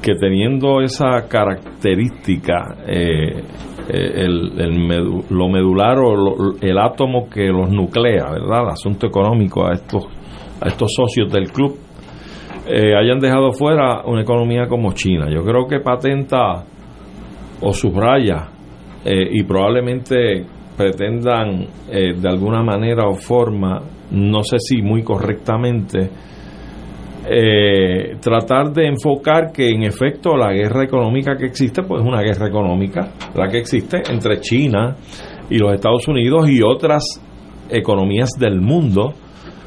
que teniendo esa característica, eh, eh, el, lo medular o lo- el átomo que los nuclea, ¿verdad? El asunto económico a estos, a estos socios del club, eh, hayan dejado fuera una economía como China. Yo creo que patenta o subraya eh, y probablemente pretendan eh, de alguna manera o forma, no sé si muy correctamente, eh, tratar de enfocar que en efecto la guerra económica que existe, pues es una guerra económica, la que existe entre China y los Estados Unidos y otras economías del mundo.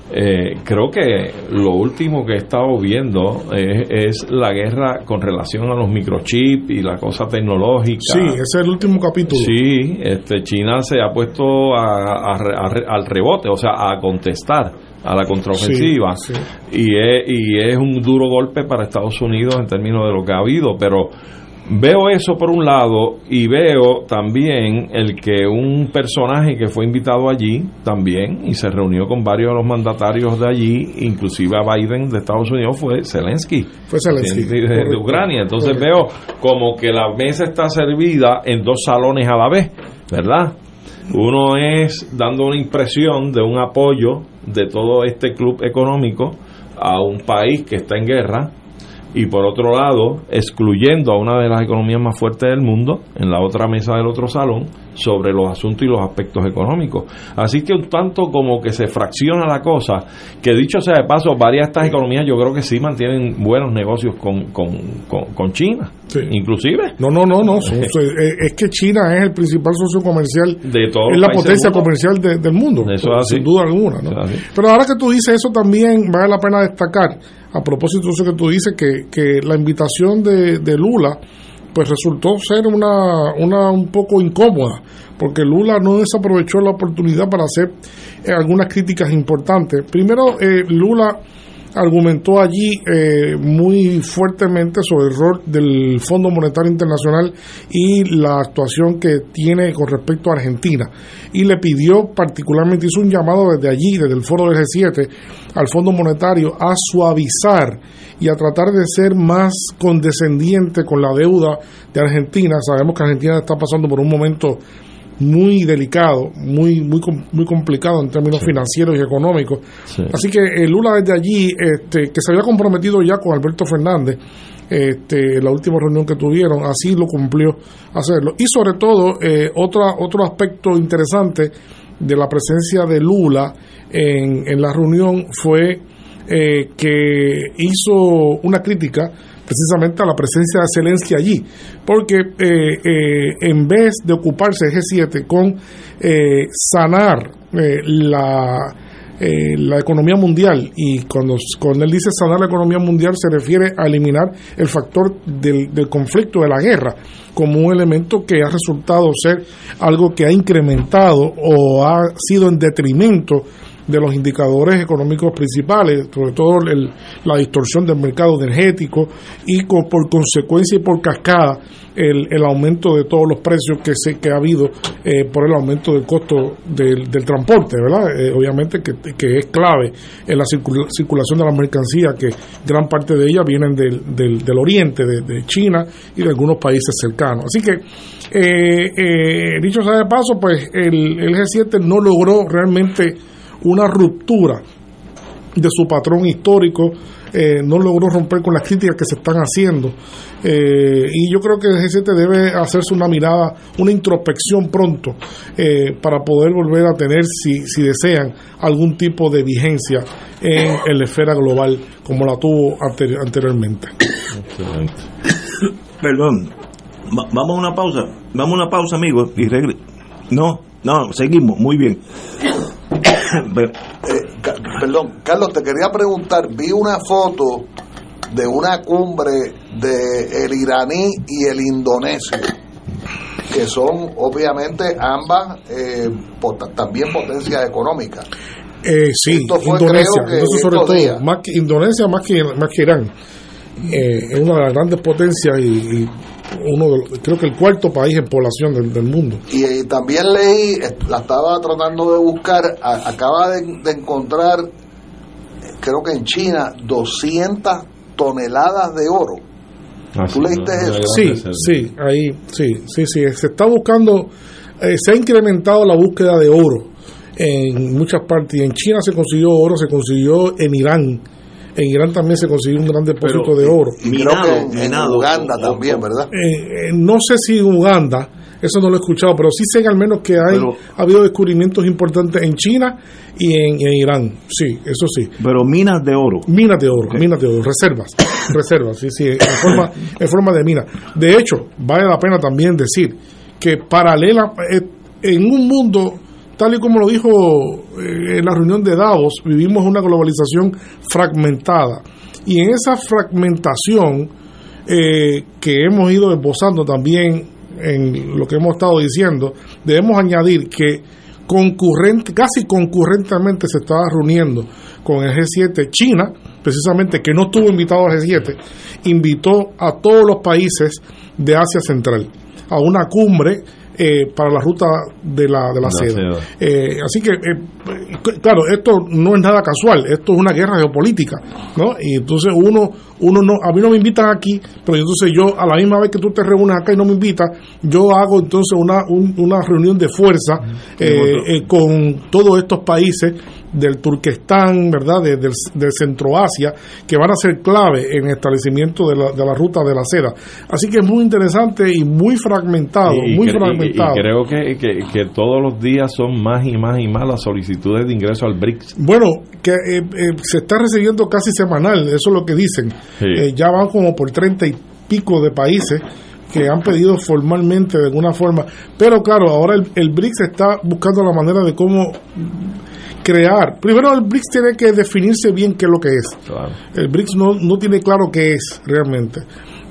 Eh, creo que lo último que he estado viendo eh, es la guerra con relación a los microchips y la cosa tecnológica. Sí, ese es el último capítulo. Sí, este, China se ha puesto a- a a al rebote, o sea, a contestar a la contraofensiva. Sí, Y, es, y es un duro golpe para Estados Unidos en términos de lo que ha habido, pero veo eso por un lado y veo también el que un personaje que fue invitado allí también y se reunió con varios de los mandatarios de allí, inclusive a Biden de Estados Unidos, fue Zelensky. Fue Zelensky, De, de- de correcto. Ucrania. Entonces Correcto. veo como que la mesa está servida en dos salones a la vez. ¿verdad? Uno es dando una impresión de un apoyo de todo este club económico a un país que está en guerra y por otro lado excluyendo a una de las economías más fuertes del mundo en la otra mesa del otro salón sobre los asuntos y los aspectos económicos. Así que un tanto como que se fracciona la cosa, que dicho sea de paso, varias de estas economías yo creo que sí mantienen buenos negocios con, con, con, China, inclusive. No, no, no, no, eh, es que China es el principal socio comercial, de todos es la potencia comercial del mundo, sin duda alguna. Pero ahora que tú dices eso también vale la pena destacar, a propósito de eso que tú dices, que, que la invitación de, de Lula, pues resultó ser una, una un poco incómoda, porque Lula no desaprovechó la oportunidad para hacer eh, algunas críticas importantes. Primero, eh, Lula argumentó allí eh, muy fuertemente sobre el rol del Fondo Monetario Internacional y la actuación que tiene con respecto a Argentina. Y le pidió particularmente, hizo un llamado desde allí, desde el foro del G7, al Fondo Monetario a suavizar y a tratar de ser más condescendiente con la deuda de Argentina. Sabemos que Argentina está pasando por un momento muy delicado, muy muy muy complicado en términos financieros y económicos. Así que eh, Lula desde allí, este, que se había comprometido ya con Alberto Fernández, este, la última reunión que tuvieron, así lo cumplió hacerlo. Y sobre todo, eh, otra, otro aspecto interesante de la presencia de Lula en, en la reunión fue eh, que hizo una crítica precisamente a la presencia de Zelensky allí, porque eh, eh, en vez de ocuparse el G7 con sanar la, la economía mundial, y cuando, cuando él dice sanar la economía mundial se refiere a eliminar el factor del, del conflicto, de la guerra, como un elemento que ha resultado ser algo que ha incrementado o ha sido en detrimento de los indicadores económicos principales, sobre todo la distorsión del mercado energético y por consecuencia y por cascada el, aumento de todos los precios que, se, que ha habido eh, por el aumento del costo del, transporte, ¿verdad? Eh, obviamente que, es clave en la circulación de las mercancías, que gran parte de ellas vienen del, del, oriente, de, China y de algunos países cercanos. Así que, eh, dicho sea de paso, pues el, el G7 no logró realmente una ruptura de su patrón histórico, eh, no logró romper con las críticas que se están haciendo. Eh, y yo creo que el G7 debe hacerse una mirada, una introspección pronto eh, para poder volver a tener, si, si desean, algún tipo de vigencia en, la esfera global como la tuvo anteriormente. Perdón, vamos a una pausa, vamos a una pausa, amigos, y No, no, seguimos, muy bien. Eh, perdón, Carlos, te quería preguntar, vi una foto de una cumbre de el iraní y el indonesio, que son obviamente ambas eh, también potencias económicas. Eh, sí, Indonesia, sobre todo, más que, Indonesia más que, más que Irán. Eh, es una de las grandes potencias y uno de, creo que el cuarto país en población del, mundo. Y, también leí, la estaba tratando de buscar, acaba de, encontrar, creo que en China, 200 toneladas de oro. Ah, ¿Tú leíste eso? Sí, sí, ahí, sí, sí, sí. Se está buscando, eh, se ha incrementado la búsqueda de oro en muchas partes. En China se consiguió oro, se consiguió en Irán en Irán también se consiguió un gran depósito de oro. en, Uganda también, ¿verdad? Eh, eh, no sé si en Uganda, eso no lo he escuchado, pero sí sé al menos que hay, ha habido descubrimientos importantes en China y en, Irán. Sí, eso sí. Pero minas de oro. Minas de oro, minas de oro, reservas. reservas, sí, sí, en forma, en forma de mina. De hecho, vale la pena también decir que paralela, eh, en un mundo Tal y como lo dijo eh, en la reunión de Davos, vivimos una globalización fragmentada. Y en esa fragmentación eh, que hemos ido esbozando también en lo que hemos estado diciendo, debemos añadir que concurrente, casi concurrentemente se estaba reuniendo con el G7 China, precisamente que no estuvo invitado al G7, invitó a todos los países de Asia Central a una cumbre eh, para la ruta de la, de la, seda. Eh, así que, eh, claro, esto no es nada casual, esto es una guerra geopolítica, ¿no? Y entonces uno, uno no, a mí no me invitan aquí, pero entonces yo, a la misma vez que tú te reúnes acá y no me invitas, yo hago entonces una, una reunión de fuerza eh, eh, con todos estos países del Turquestán, ¿verdad? De, del, de Centroasia, que van a ser clave en el establecimiento de la, de la ruta de la seda. Así que es muy interesante y muy fragmentado, muy fragmentado. Y, creo que, que, todos los días son más y más y más las solicitudes de ingreso al BRICS. Bueno, que eh, eh, se está recibiendo casi semanal, eso es lo que dicen. Eh, ya van como por treinta y pico de países que han pedido formalmente de alguna forma. Pero claro, ahora el, el BRICS está buscando la manera de cómo crear. Primero, el BRICS tiene que definirse bien qué es lo que es. El BRICS no, no tiene claro qué es realmente.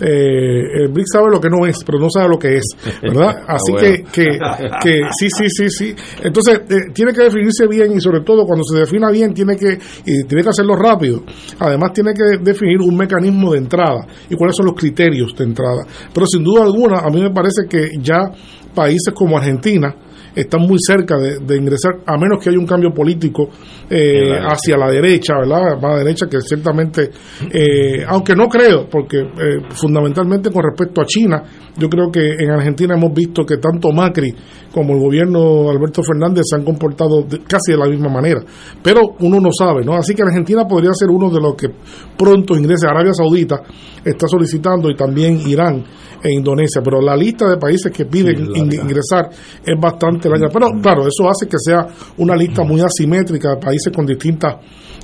Eh, el BRICS sabe lo que no es, pero no sabe lo que es, ¿verdad? Ah, Así que, que, que, sí, sí, sí, sí. Entonces, eh, tiene que definirse bien y sobre todo cuando se defina bien, tiene que, y tiene que hacerlo rápido. Además, tiene que definir un mecanismo de entrada y cuáles son los criterios de entrada. Pero sin duda alguna, a mí me parece que ya países como Argentina, están muy cerca de, ingresar, a menos que haya un cambio político eh, hacia la derecha, ¿verdad? Más derecha, que ciertamente, eh, aunque no creo, porque eh, fundamentalmente con respecto a China, yo creo que en Argentina hemos visto que tanto Macri como el gobierno Alberto Fernández se han comportado casi de la misma manera. Pero uno no sabe, ¿no? Así que Argentina podría ser uno de los que pronto ingrese. Arabia Saudita está solicitando y también Irán e Indonesia. Pero la lista de países que piden ingresar es bastante Pero claro, eso hace que sea una lista muy asimétrica de países con distintas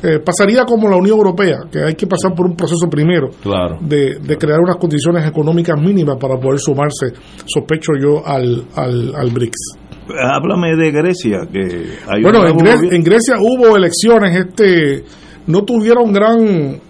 eh, pasaría como la Unión Europea, que hay que pasar por un proceso primero de, de, crear unas condiciones económicas mínimas para poder sumarse, sospecho yo, al, al, al BRICS. Háblame de Grecia. que Bueno, en, Grecia hubo elecciones, este no tuvieron gran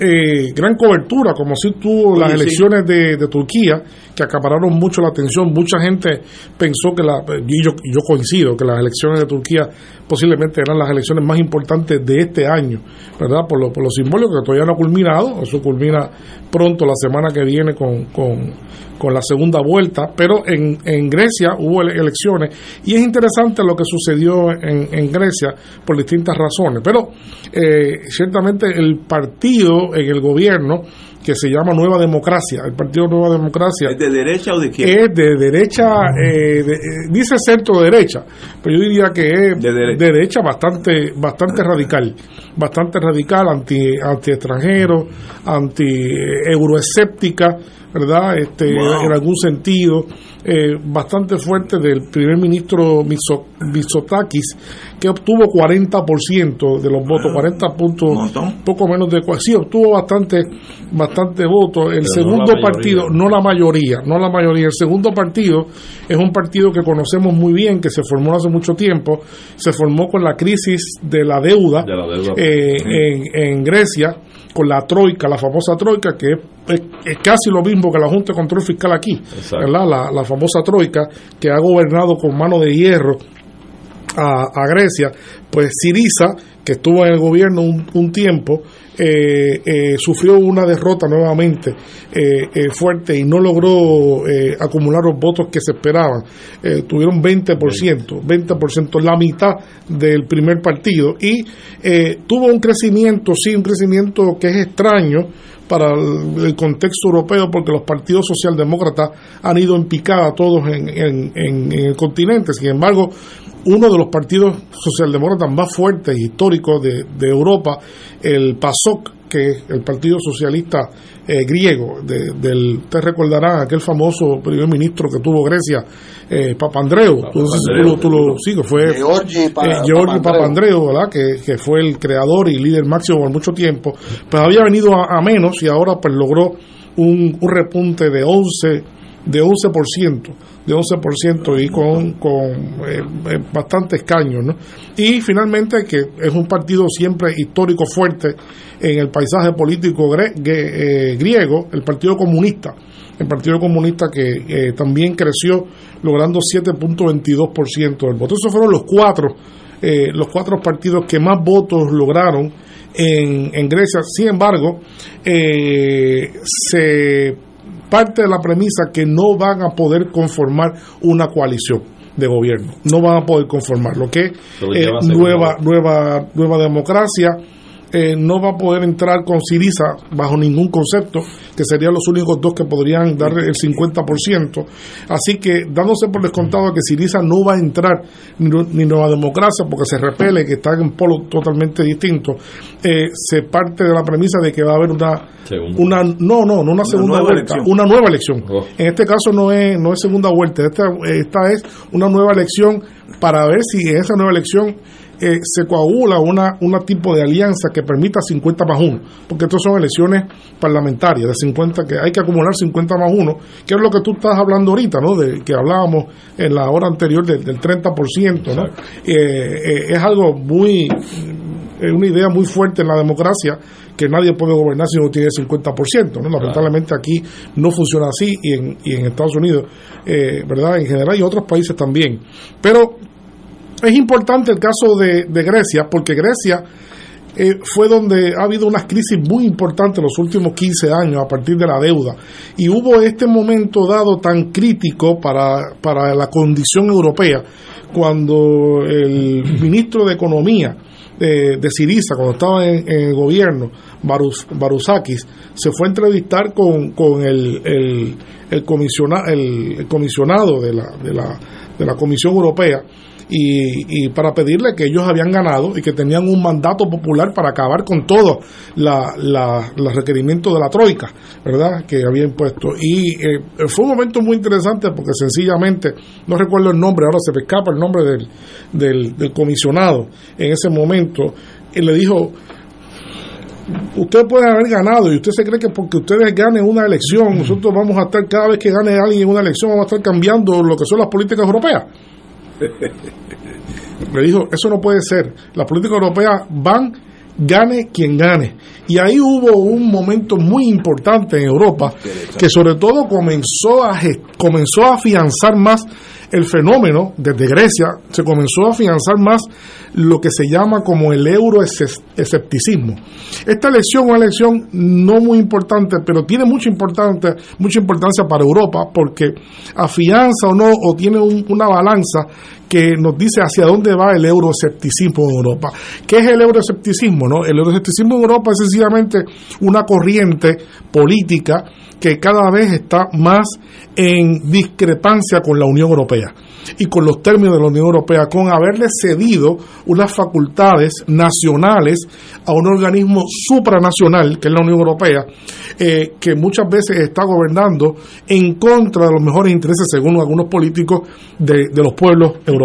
eh, gran cobertura, como si tuvo las elecciones de, de, Turquía, que acapararon mucho la atención. Mucha gente pensó que, la, y yo, yo coincido, que las elecciones de Turquía posiblemente eran las elecciones más importantes de este año, ¿verdad? Por lo, por lo simbólico que todavía no ha culminado, eso culmina pronto la semana que viene con, con, la segunda vuelta, pero en, en Grecia hubo elecciones y es interesante lo que sucedió en, en Grecia por distintas razones, pero eh, ciertamente el partido en el gobierno que se llama Nueva Democracia, el Partido Nueva Democracia. ¿Es de derecha o de izquierda? Es de derecha, eh, eh, dice centro derecha, pero yo diría que es de derecha, bastante bastante radical, bastante radical, anti, anti extranjero, anti euroescéptica, ¿verdad? Este, En algún sentido, eh, bastante fuerte del primer ministro Mitsotakis, que obtuvo 40% de los votos, 40 puntos, poco menos de... Sí, obtuvo bastante, bastante votos. El segundo partido, no la mayoría, no la mayoría. El segundo partido es un partido que conocemos muy bien, que se formó hace mucho tiempo, se formó con la crisis de la deuda, eh, en Grecia con la troika, la famosa troika, que es, casi lo mismo que la Junta de Control Fiscal aquí, ¿verdad? La, la, famosa troika que ha gobernado con mano de hierro a, a Grecia, pues Siriza, que estuvo en el gobierno un, un tiempo, eh, eh, sufrió una derrota nuevamente eh, fuerte y no logró acumular los votos que se esperaban. tuvieron 20%, 20%, la mitad del primer partido y tuvo un crecimiento, sí, un crecimiento que es extraño para el, contexto europeo porque los partidos socialdemócratas han ido en picada todos en, en, el continente. Sin embargo, uno de los partidos socialdemócratas más fuertes e históricos de, de Europa, el PASOK, que es el Partido Socialista eh, griego, de, del, ustedes recordarán aquel famoso primer ministro que tuvo Grecia, eh, Papandreou, tú, lo, sí, que fue Georgi, eh, Papandreou, ¿verdad? Que, fue el creador y líder máximo por mucho tiempo, pues había venido a, menos y ahora pues logró un, un repunte de 11 de 11%, de 11% y con, con eh, eh, bastante escaños. ¿no? Y finalmente que es un partido siempre histórico fuerte en el paisaje político eh, griego, el Partido Comunista, el Partido Comunista que también creció logrando 7.22% del voto. Esos fueron los cuatro, los cuatro partidos que más votos lograron en, en Grecia. Sin embargo, se parte de la premisa que no van a poder conformar una coalición de gobierno, no van a poder conformar lo que es nueva, nueva, nueva democracia eh, no va a poder entrar con Siriza bajo ningún concepto, que serían los únicos dos que podrían dar el 50%. Así que dándose por descontado que Siriza no va a entrar ni, Nueva Democracia porque se repele, que está en polo totalmente distinto, eh, se parte de la premisa de que va a haber una, una no, no, no una segunda vuelta, una nueva elección. Oh. En este caso no es, no es segunda vuelta, esta, esta es una nueva elección para ver si en esa nueva elección eh, se coagula una, una tipo de alianza que permita 50 más 1, porque estas son elecciones parlamentarias de 50, que hay que acumular 50 más 1, que es lo que tú estás hablando ahorita, ¿no? De que hablábamos en la hora anterior del, 30%, ¿no? Eh, eh, es algo muy, una idea muy fuerte en la democracia que nadie puede gobernar si no tiene 50%. ¿no? Lamentablemente aquí no funciona así y en, y en Estados Unidos, ¿verdad? En general y otros países también. Pero es importante el caso de, Grecia, porque Grecia eh, fue donde ha habido unas crisis muy importantes en los últimos 15 años a partir de la deuda. Y hubo este momento dado tan crítico para, para la condición europea, cuando el ministro de Economía de, de Siriza, cuando estaba en, el gobierno, Barus, Barusakis, se fue a entrevistar con, con el, el, el, comisionado de la, de, la, de la Comisión Europea y, para pedirle que ellos habían ganado y que tenían un mandato popular para acabar con todos los requerimientos de la Troika, ¿verdad?, que había impuesto. Y eh, fue un momento muy interesante porque sencillamente, no recuerdo el nombre, ahora se me escapa el nombre del, del, comisionado en ese momento, y le dijo, usted puede haber ganado y usted se cree que porque ustedes ganen una elección, nosotros vamos a estar, cada vez que gane alguien en una elección, vamos a estar cambiando lo que son las políticas europeas. Le dijo, eso no puede ser. Las políticas europeas van, gane quien gane. Y ahí hubo un momento muy importante en Europa que sobre todo comenzó a, comenzó a afianzar más el fenómeno desde Grecia, se comenzó a afianzar más lo que se llama como el euroescepticismo. Esta elección es una elección no muy importante, pero tiene mucha importancia, mucha importancia para Europa porque afianza o no, o tiene una balanza que nos dice hacia dónde va el euroescepticismo en Europa. ¿Qué es el euroescepticismo? No? El euroescepticismo en Europa es sencillamente una corriente política que cada vez está más en discrepancia con la Unión Europea y con los términos de la Unión Europea, con haberle cedido unas facultades nacionales a un organismo supranacional, que es la Unión Europea, eh, que muchas veces está gobernando en contra de los mejores intereses, según algunos políticos, de, los pueblos europeos.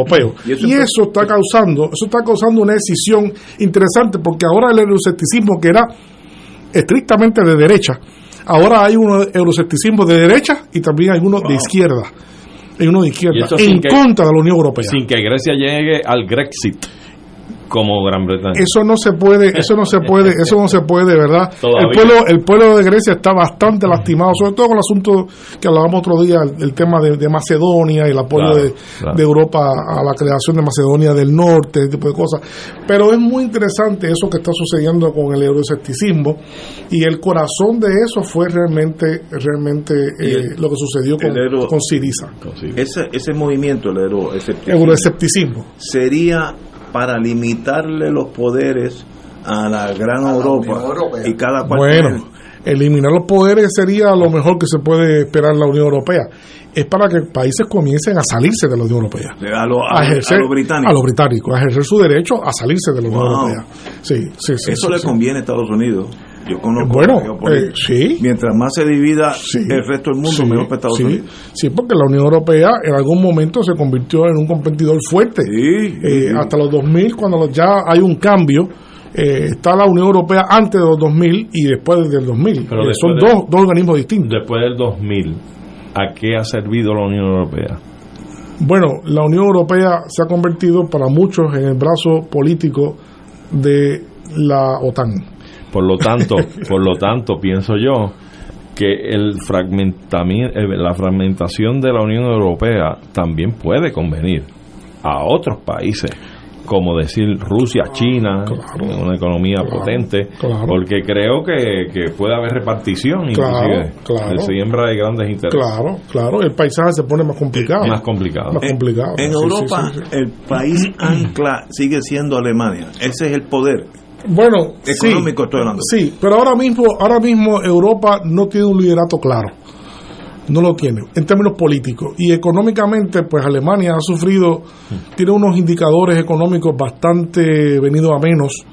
Y eso, está causando, eso está causando una decisión interesante, porque ahora el euroscepticismo, que era estrictamente de derecha, ahora hay un euroscepticismo de derecha y también hay uno de izquierda. Hay uno de izquierda en contra de la Unión Europea. Sin que Grecia llegue al Grexit como Gran Bretaña. Eso no se puede, eso no se puede, eso no se puede, ¿verdad? El pueblo, el pueblo de Grecia está bastante lastimado, sobre todo con el asunto que hablábamos otro día, el, tema de, Macedonia y el apoyo de, Europa a la creación de Macedonia del Norte, ese tipo de cosas. Pero es muy interesante eso que está sucediendo con el euroescepticismo y el corazón de eso fue realmente, realmente eh, lo que sucedió con, con Siriza. Ese, ese movimiento, el euroescepticismo, sería para limitarle los poderes a la gran Europa, y cada Bueno, eliminar los poderes sería lo mejor que se puede esperar la Unión Europea. Es para que países comiencen a salirse de la Unión Europea. A, lo, a, ejercer, a los británicos. A los británicos, a ejercer su derecho a salirse de la Unión Europea. Sí, sí, sí, Eso le conviene a Estados Unidos. Yo conozco bueno, eh, sí. Mientras más se divida el resto del mundo, mejor para Estados Unidos. Sí, porque la Unión Europea en algún momento se convirtió en un competidor fuerte. Eh, hasta los 2000, cuando ya hay un cambio, eh, está la Unión Europea antes de los 2000 y después del 2000. Pero son dos, dos organismos distintos. Después del 2000, ¿a qué ha servido la Unión Europea? Bueno, la Unión Europea se ha convertido para muchos en el brazo político de la OTAN. Por lo tanto, por lo tanto, pienso yo que el la fragmentación de la Unión Europea también puede convenir a otros países como decir Rusia, China, una economía potente, porque creo que, puede haber repartición inclusive claro, siembra de grandes intereses. Claro, claro, el paisaje se pone más complicado. Más complicado. Más complicado. En, Europa el país ancla sigue siendo Alemania, ese es el poder Bueno, económico sí, estoy hablando. Sí, pero ahora mismo, ahora mismo Europa no tiene un liderato claro. No lo tiene, en términos políticos. Y económicamente, pues Alemania ha sufrido, tiene unos indicadores económicos bastante venidos a menos.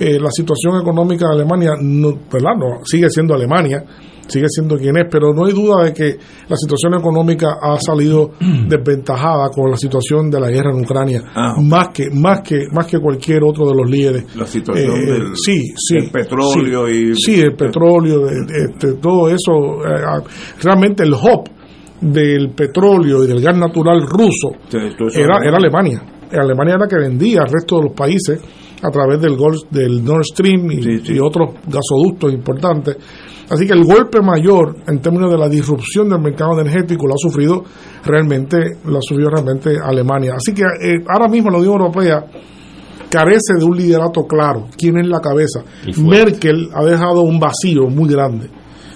Eh, la situación económica de Alemania, no, ¿verdad? No, sigue siendo Alemania, sigue siendo quien es, pero no hay duda de que la situación económica ha salido desventajada con la situación de la guerra en Ucrania, Ah. más que más que más que cualquier otro de los líderes. La situación Eh, del, sí, sí, del petróleo sí, y sí, el petróleo, de- de- este, todo eso, eh, ah, realmente el hub del petróleo y del gas natural ruso era, era- Alemania. Alemania era la que vendía al resto de los países a través del, Gol- del Nord Stream y, y otros gasoductos importantes. Así que el golpe mayor en términos de la disrupción del mercado energético lo ha sufrido realmente, lo ha sufrido realmente Alemania. Así que eh, ahora mismo la Unión Europea carece de un liderato claro. ¿Quién es la cabeza? Merkel ha dejado un vacío muy grande.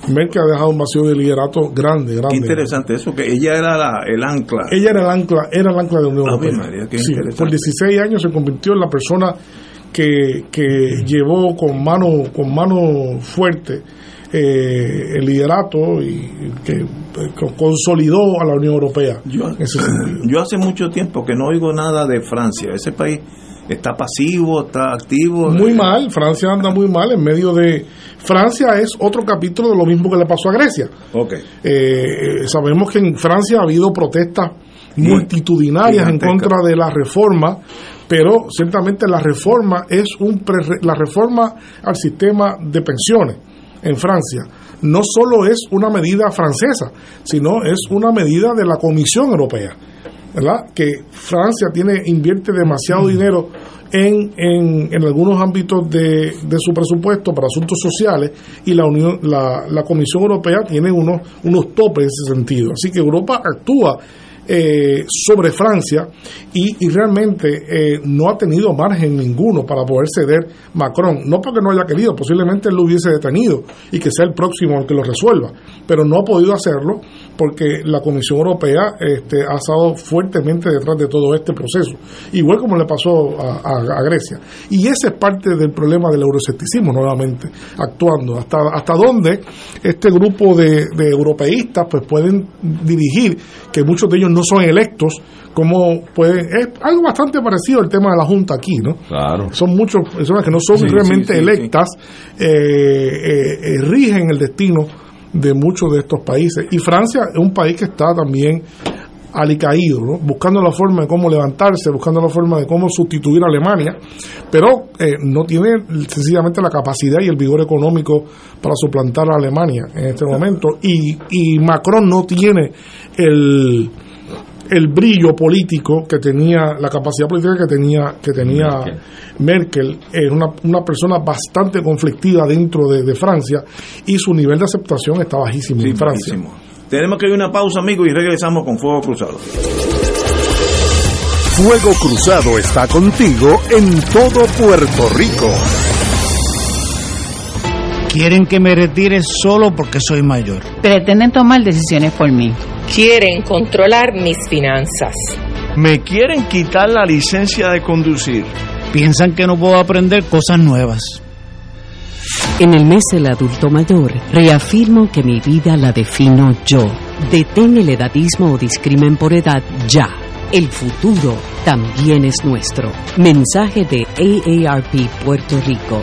Merkel ha dejado un vacío de liderato grande, Qué grande. interesante eso, que ella era la- el ancla. Ella era el ancla, era el ancla de la Unión Ave Europea. María, qué Sí, interesante. por 16 años se convirtió en la persona que, que llevó con mano, con mano fuerte eh, el liderato y que co- consolidó a la Unión Europea. Yo, en ese sentido. yo hace mucho tiempo que no oigo nada de Francia. Ese país está pasivo, está activo. Muy mal, Francia anda muy mal en medio de... Francia es otro capítulo de lo mismo que le pasó a Grecia. Ok. Eh, sabemos que en Francia ha habido protestas multitudinarias en contra de la reforma, pero ciertamente la reforma es un pre- la reforma al sistema de pensiones en Francia no solo es una medida francesa, sino es una medida de la Comisión Europea, ¿verdad? Que Francia tiene invierte demasiado dinero en, en, en algunos ámbitos de, de su presupuesto para asuntos sociales y la Unión la, la Comisión Europea tiene unos unos topes en ese sentido. Así que Europa actúa eh, sobre Francia y, y realmente eh, no ha tenido margen ninguno para poder ceder Macron. No porque no haya querido, posiblemente él lo hubiese detenido y que sea el próximo el que lo resuelva, pero no ha podido hacerlo porque la Comisión Europea este, ha estado fuertemente detrás de todo este proceso, igual como le pasó a, a- a Grecia. Y ese es parte del problema del euroescepticismo nuevamente, actuando. Hasta, hasta dónde este grupo de, de europeístas pues pueden dirigir, que muchos de ellos no son electos, como puede, es algo bastante parecido al tema de la Junta aquí, ¿no? Claro. Son muchas personas que no son Sí, realmente sí, sí, electas, eh, eh, eh, rigen el destino de muchos de estos países. Y Francia es un país que está también alicaído, buscando la forma de cómo levantarse, buscando la forma de cómo sustituir a Alemania, pero eh, no tiene sencillamente la capacidad y el vigor económico para suplantar a Alemania en este momento. Y, y Macron no tiene el, el brillo político que tenía, la capacidad política que tenía, que tenía Merkel, es una, una persona bastante conflictiva dentro de, de Francia y su nivel de aceptación está bajísimo en Francia. Tenemos que ir a una pausa, amigos, y regresamos con Fuego Cruzado. Fuego Cruzado está contigo en todo Puerto Rico. Quieren que me retire solo porque soy mayor. Pretenden tomar decisiones por mí. Quieren controlar mis finanzas. Me quieren quitar la licencia de conducir. Piensan que no puedo aprender cosas nuevas. En el mes del adulto mayor, reafirmo que mi vida la defino yo. Detén el edadismo o discrimen por edad ya. El futuro también es nuestro. Mensaje de AARP Puerto Rico.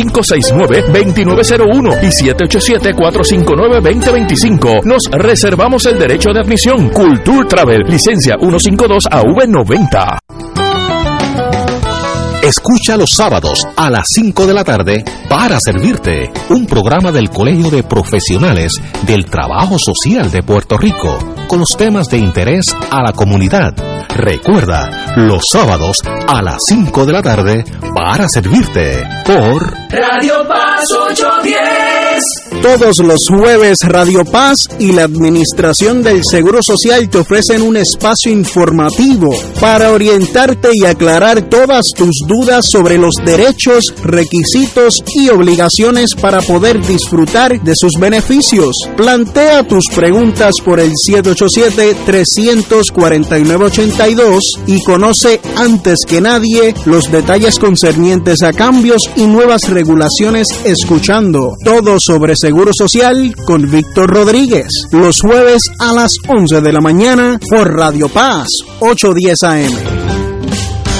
569-2901 y 787-459-2025. Nos reservamos el derecho de admisión. Culture Travel, licencia 152AV90. Escucha los sábados a las 5 de la tarde para servirte un programa del Colegio de Profesionales del Trabajo Social de Puerto Rico con los temas de interés a la comunidad Recuerda, los sábados a las 5 de la tarde para servirte por Radio Paz 810. Todos los jueves Radio Paz y la Administración del Seguro Social te ofrecen un espacio informativo para orientarte y aclarar todas tus dudas sobre los derechos, requisitos y obligaciones para poder disfrutar de sus beneficios. Plantea tus preguntas por el 787-349-82 y conoce antes que nadie los detalles concernientes a cambios y nuevas regulaciones escuchando todo sobre Seguro Social con Víctor Rodríguez. Los jueves a las 11 de la mañana por Radio Paz 810 AM.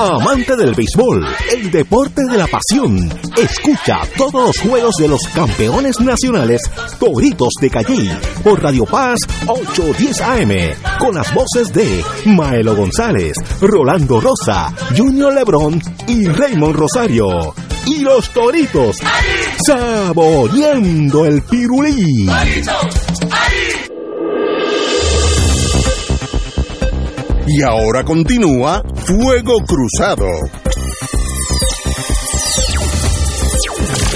Amante del béisbol, el deporte de la pasión. Escucha todos los juegos de los campeones nacionales Toritos de Calle por Radio Paz 810 AM con las voces de Maelo González, Rolando Rosa, Junior Lebrón y Raymond Rosario. Y los Toritos saboreando el pirulí. Y ahora continúa Fuego Cruzado.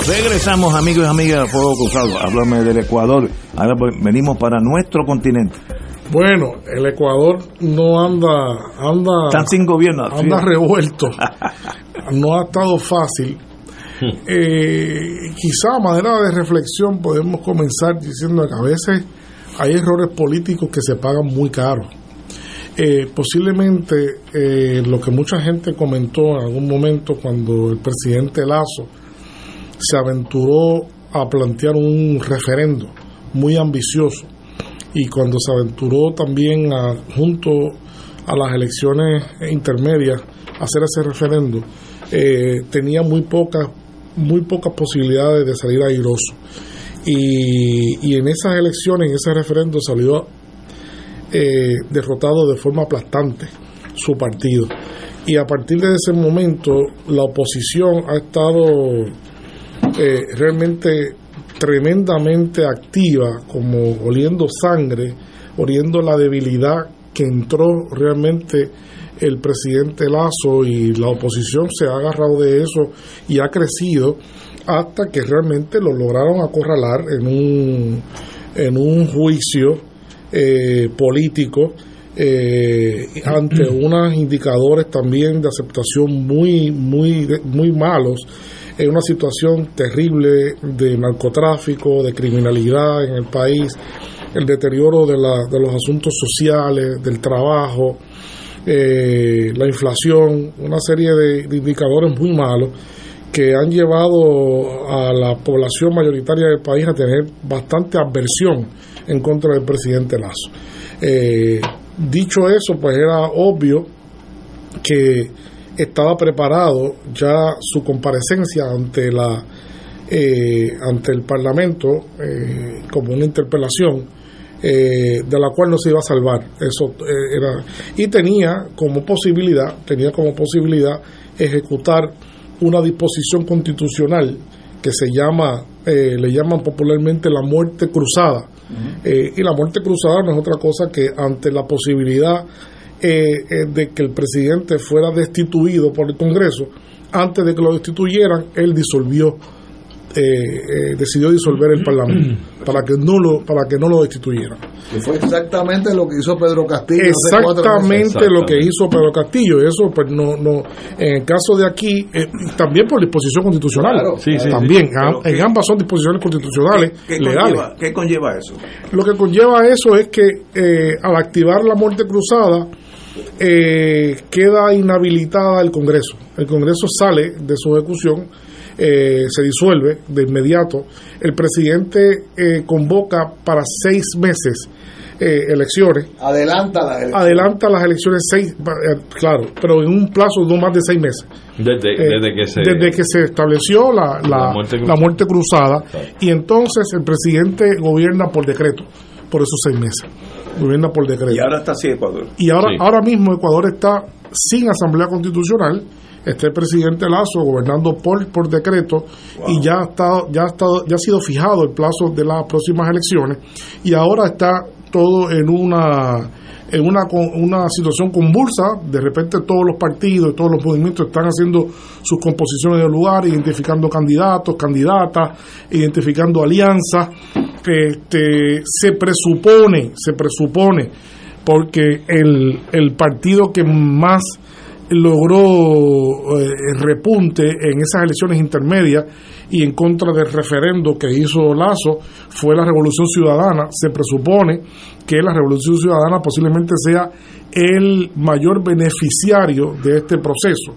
Regresamos amigos y amigas de Fuego Cruzado. Háblame del Ecuador. Ahora pues, venimos para nuestro continente. Bueno, el Ecuador no anda, anda, Están sin gobierno. anda sí. revuelto. no ha estado fácil. Eh, quizá a manera de reflexión podemos comenzar diciendo que a veces hay errores políticos que se pagan muy caros. Eh, posiblemente eh, lo que mucha gente comentó en algún momento cuando el presidente Lazo se aventuró a plantear un referendo muy ambicioso y cuando se aventuró también junto a las elecciones intermedias hacer ese referendo eh, tenía muy pocas muy pocas posibilidades de salir airoso. Y, y en esas elecciones en ese referendo salió eh, derrotado de forma aplastante su partido. Y a partir de ese momento la oposición ha estado eh, realmente tremendamente activa, como oliendo sangre, oliendo la debilidad que entró realmente el presidente Lazo y la oposición se ha agarrado de eso y ha crecido hasta que realmente lo lograron acorralar en un, en un juicio eh, político eh, ante unos indicadores también de aceptación muy muy muy malos en una situación terrible de narcotráfico de criminalidad en el país el deterioro de, la, de los asuntos sociales del trabajo eh, la inflación una serie de, de indicadores muy malos que han llevado a la población mayoritaria del país a tener bastante aversión en contra del presidente Lazo. Eh, dicho eso, pues era obvio que estaba preparado ya su comparecencia ante la eh, ante el Parlamento eh, como una interpelación eh, de la cual no se iba a salvar. Eso eh, era y tenía como posibilidad tenía como posibilidad ejecutar una disposición constitucional que se llama eh, le llaman popularmente la muerte cruzada eh, y la muerte cruzada no es otra cosa que ante la posibilidad eh, eh, de que el presidente fuera destituido por el Congreso, antes de que lo destituyeran, él disolvió eh, eh, decidió disolver el Parlamento para que no lo para que no lo destituyeran. Que fue exactamente lo que hizo Pedro Castillo. Exactamente lo que hizo Pedro Castillo. Eso, pues no, no. En el caso de aquí, eh, también por disposición constitucional. Claro, Sí, sí, también. sí. am- Pero en ¿qué- ambas son disposiciones constitucionales ¿Qué legales. conlleva, ¿Qué conlleva eso? Lo que conlleva eso es que eh, al activar la muerte cruzada eh, queda inhabilitada el Congreso. El Congreso sale de su ejecución, eh, se disuelve de inmediato. El presidente eh, convoca para seis meses eh, elecciones. Adelanta las elecciones seis, eh, claro, pero en un plazo no más de seis meses. Desde, Eh, desde que se. desde que se estableció la, la- La muerte la muerte cruzada y entonces el presidente gobierna por decreto por esos seis meses gobierna por decreto Y ahora está así Ecuador. y ahora Sí. ahora mismo Ecuador está sin asamblea constitucional está el presidente Lazo gobernando por por decreto y ya está ya está ya ha sido fijado el plazo de las próximas elecciones y ahora está todo en una en una, una situación convulsa, de repente todos los partidos, todos los movimientos están haciendo sus composiciones de lugar, identificando candidatos, candidatas, identificando alianzas. Este, se presupone, se presupone, porque el, el partido que más logró eh, repunte en esas elecciones intermedias y en contra del referendo que hizo Lazo fue la Revolución Ciudadana. Se presupone que la Revolución Ciudadana posiblemente sea el mayor beneficiario de este proceso.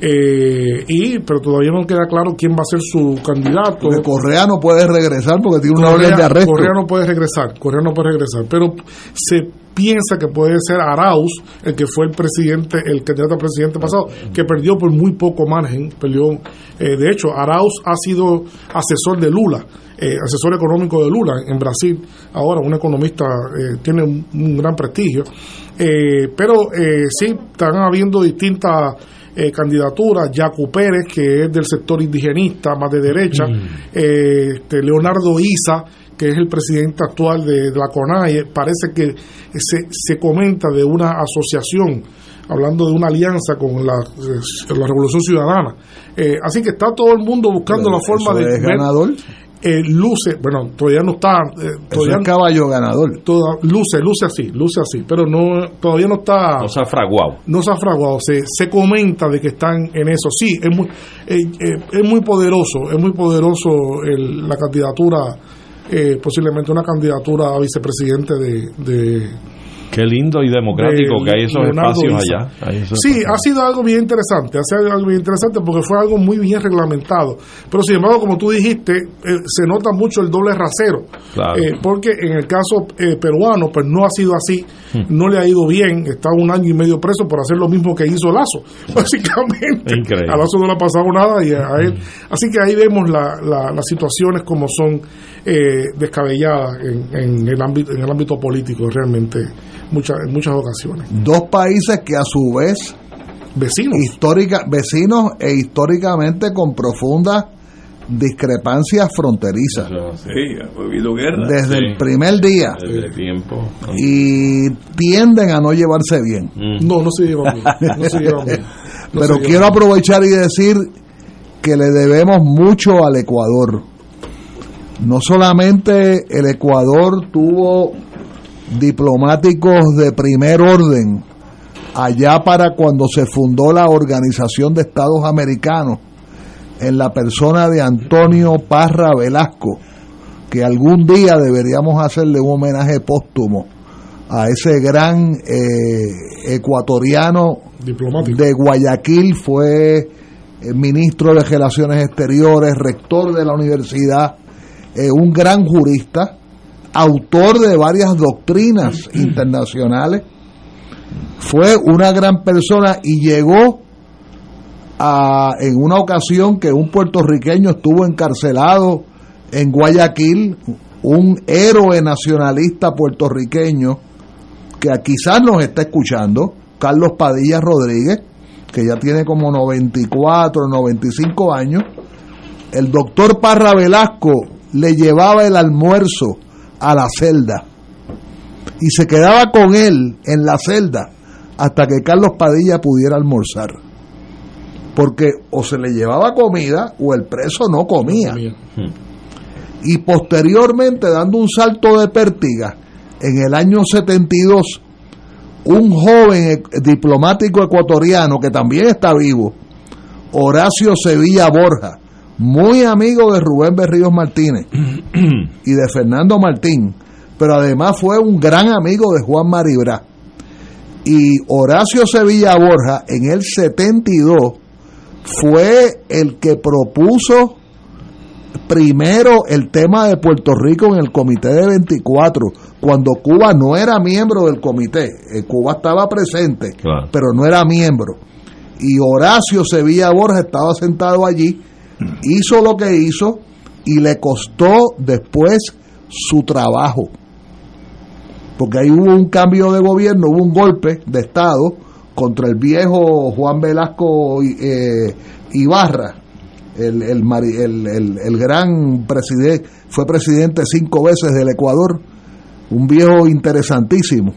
Eh, y pero todavía no queda claro quién va a ser su candidato. Porque Correa no puede regresar porque tiene una orden de arresto. Correa no puede regresar, Correa no puede regresar, pero se piensa que puede ser Arauz, el que fue el presidente, el candidato a presidente pasado, que perdió por muy poco margen, perdió, eh, de hecho, Arauz ha sido asesor de Lula, eh, asesor económico de Lula en Brasil, ahora un economista, eh, tiene un, un gran prestigio, Eh, pero eh, sí, están habiendo distintas eh, candidaturas, Yacu Pérez, que es del sector indigenista, más de derecha, eh, este, Leonardo Isa, que es el presidente actual de, de la CONAIE, parece que se, se comenta de una asociación, hablando de una alianza con la, eh, la Revolución Ciudadana. Eh, así que está todo el mundo buscando la forma ¿Eso de... ganador? eh, luce, bueno, todavía no está... eh, todavía es caballo ganador. toda- luce, luce así, luce así, pero no todavía no está No se ha fraguado. no se ha fraguado, se, se comenta de que están en eso. Sí, es muy, eh, eh, es muy poderoso, es muy poderoso el- la candidatura, eh, posiblemente una candidatura a vicepresidente de... de Qué lindo y democrático de que hay esos Leonardo espacios allá. Hay esos Sí, espacios. ha sido algo bien interesante, ha sido algo bien interesante porque fue algo muy bien reglamentado. Pero sin embargo, como tú dijiste, eh, se nota mucho el doble rasero. Claro. Eh, porque en el caso eh, peruano, pues no ha sido así, Hmm. no le ha ido bien, está un año y medio preso por hacer lo mismo que hizo Lazo, básicamente. Increíble. A Lazo no le ha pasado nada y a, él. Así que ahí vemos la- la- las situaciones como son eh, descabelladas en, en el ámbito, en el ámbito político, realmente, muchas, en muchas ocasiones. Dos países que a su vez vecinos histórica, vecinos e históricamente con profundas discrepancias fronterizas Sí, ha habido guerra. desde Sí. el primer día Desde tiempo. y tienden a no llevarse bien. No, no se llevan bien. No se llevan bien. No Pero quiero bien. aprovechar y decir que le debemos mucho al Ecuador. No solamente el Ecuador tuvo diplomáticos de primer orden allá para cuando se fundó la Organización de Estados Americanos en la persona de Antonio Parra Velasco, que algún día deberíamos hacerle un homenaje póstumo a ese gran eh, ecuatoriano Diplomático. de Guayaquil, fue eh, ministro de Relaciones Exteriores, rector de la universidad, eh, un gran jurista, autor de varias doctrinas internacionales, fue una gran persona y llegó a, en una ocasión que un puertorriqueño estuvo encarcelado en Guayaquil, un héroe nacionalista puertorriqueño que quizás nos está escuchando, Carlos Padilla Rodríguez, que ya tiene como 94, 95 años, el doctor Parra Velasco le llevaba el almuerzo a la celda y se quedaba con él en la celda hasta que Carlos Padilla pudiera almorzar. porque o se le llevaba comida o el preso no comía. Y posteriormente, dando un salto de pértiga, en el año 72, un joven e- diplomático ecuatoriano que también está vivo, Horacio Sevilla Borja, muy amigo de Rubén Berríos Martínez y de Fernando Martín, pero además fue un gran amigo de Juan Maribra. Y Horacio Sevilla Borja en el 72 fue el que propuso primero el tema de Puerto Rico en el Comité de 24, cuando Cuba no era miembro del comité. Eh, Cuba estaba presente, pero no era miembro. Y Horacio Sevilla Borja estaba sentado allí, hizo lo que hizo y le costó después su trabajo. Porque ahí hubo un cambio de gobierno, hubo un golpe de Estado contra el viejo Juan Velasco eh, Ibarra, el, el, el- el gran presidente, fue presidente cinco veces del Ecuador, un viejo interesantísimo.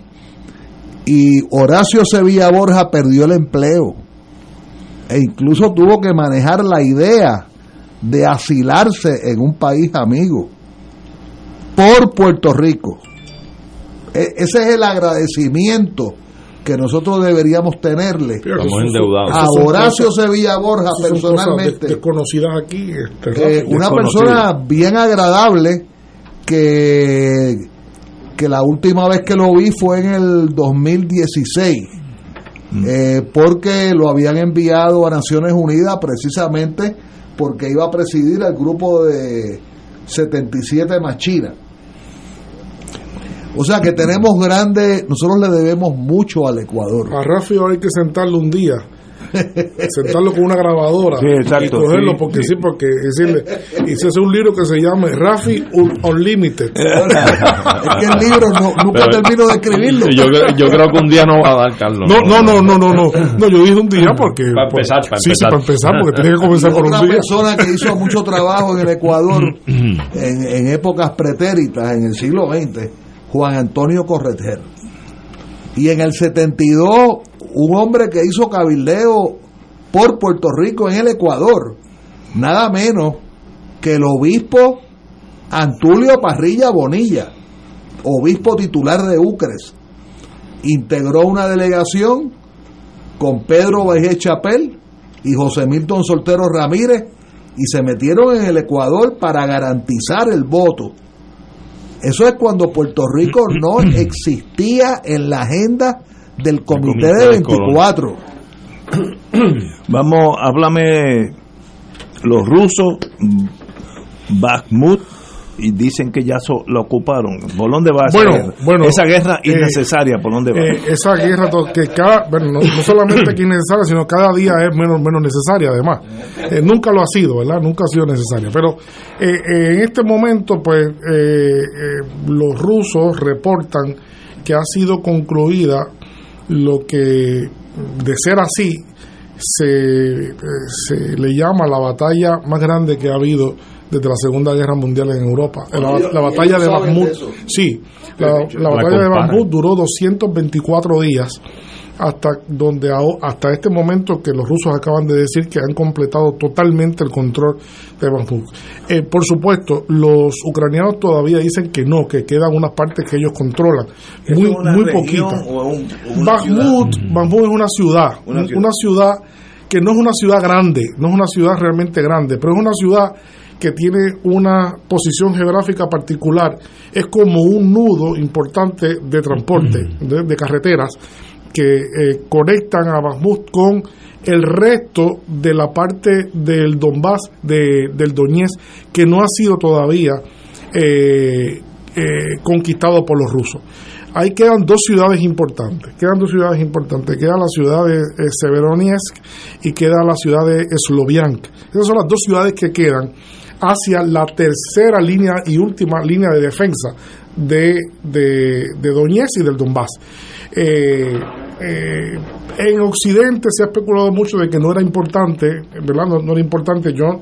Y Horacio Sevilla Borja perdió el empleo e incluso tuvo que manejar la idea de asilarse en un país amigo por Puerto Rico. E- ese es el agradecimiento que nosotros deberíamos tenerle a Horacio Sevilla Borja personalmente. de- desconocidas aquí. este, Eh, una persona bien agradable que, que la última vez que lo vi fue en el 2016 eh, porque lo habían enviado a Naciones Unidas precisamente porque iba a presidir el grupo de 77 más China o sea que tenemos grandes nosotros le debemos mucho al Ecuador A Rafi hay que sentarlo un día. sentarlo con una grabadora Sí, exacto, y cogerlo sí, porque sí. sí, porque decirle hace un libro que se llame Rafi Un- Unlimited es que el libro no- nunca Pero- termino de escribirlo Yo, creo- yo creo que un día no va a dar, Carlos. no no no no no no no yo dije un día porque Para empezar, para sí sí empezar. para empezar porque tiene que comenzar por otra un día persona que hizo mucho trabajo en el Ecuador en, en épocas pretéritas, en el siglo XX, Juan Antonio Correter. Y en el 72, un hombre que hizo cabildeo por Puerto Rico en el Ecuador, nada menos que el obispo Antulio Parrilla Bonilla, obispo titular de Ucres, integró una delegación con Pedro Bajé Chapel y José Milton Soltero Ramírez y se metieron en el Ecuador para garantizar el voto. Eso es cuando Puerto Rico no existía en la agenda del Comité Comité de de 24. Vamos, háblame los rusos, Bakhmut, y dicen que ya so- lo ocuparon. ¿Por dónde va esa Bueno, guerra? bueno, esa guerra eh, innecesaria, ¿por dónde va? Eh, esa guerra que cada, bueno, no, no solamente que es necesaria, sino cada día es menos, menos necesaria además. Eh, nunca lo ha sido, ¿verdad? Nunca ha sido necesaria. Pero eh, eh, en este momento, pues, eh, eh, los rusos reportan que ha sido concluida lo que, de ser así, se, eh, se le llama la batalla más grande que ha habido desde la Segunda Guerra Mundial en Europa. La, batalla de Bakhmut, sí, la, la La batalla de. Bakhmut duró 224 días hasta donde hasta este momento que los rusos acaban de decir que han completado totalmente el control de Bakhmut. Eh, por supuesto, los ucranianos todavía dicen que no, que quedan unas partes que ellos controlan, ¿Eso muy muy poquitas. un- Bakhmut, es una ciudad, Una un- ciudad. una ciudad que no es una ciudad grande, no es una ciudad realmente grande, pero es una ciudad que tiene una posición geográfica particular, es como un nudo importante de transporte, de, de carreteras, que eh, conectan a Bakhmut con el resto de la parte del Donbass, de, del Donetsk, que no ha sido todavía eh, eh, conquistado por los rusos. Ahí quedan dos ciudades importantes, quedan dos ciudades importantes, queda la ciudad de eh, y queda la ciudad de Sloviansk. Esas son las dos ciudades que quedan hacia la tercera línea y última línea de defensa de, de, de y del Donbass. Eh, eh, en Occidente se ha especulado mucho de que no era importante, ¿verdad? No, no era importante, John.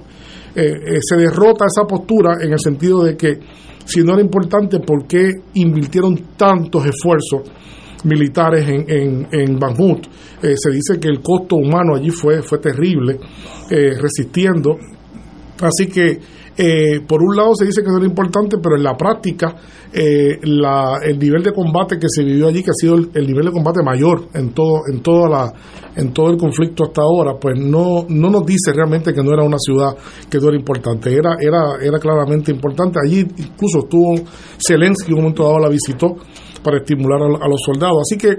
Eh, eh, se derrota esa postura en el sentido de que si no era importante, ¿por qué invirtieron tantos esfuerzos militares en, en, en Banjut. Eh, se dice que el costo humano allí fue, fue terrible, eh, resistiendo. Así que, eh, por un lado se dice que no era importante, pero en la práctica, eh, la, el nivel de combate que se vivió allí, que ha sido el, el nivel de combate mayor en todo, en toda la, en todo el conflicto hasta ahora, pues no, no nos dice realmente que no era una ciudad que no era importante, era, era, era claramente importante. Allí incluso estuvo Zelensky, en un momento dado la visitó para estimular a, a los soldados. Así que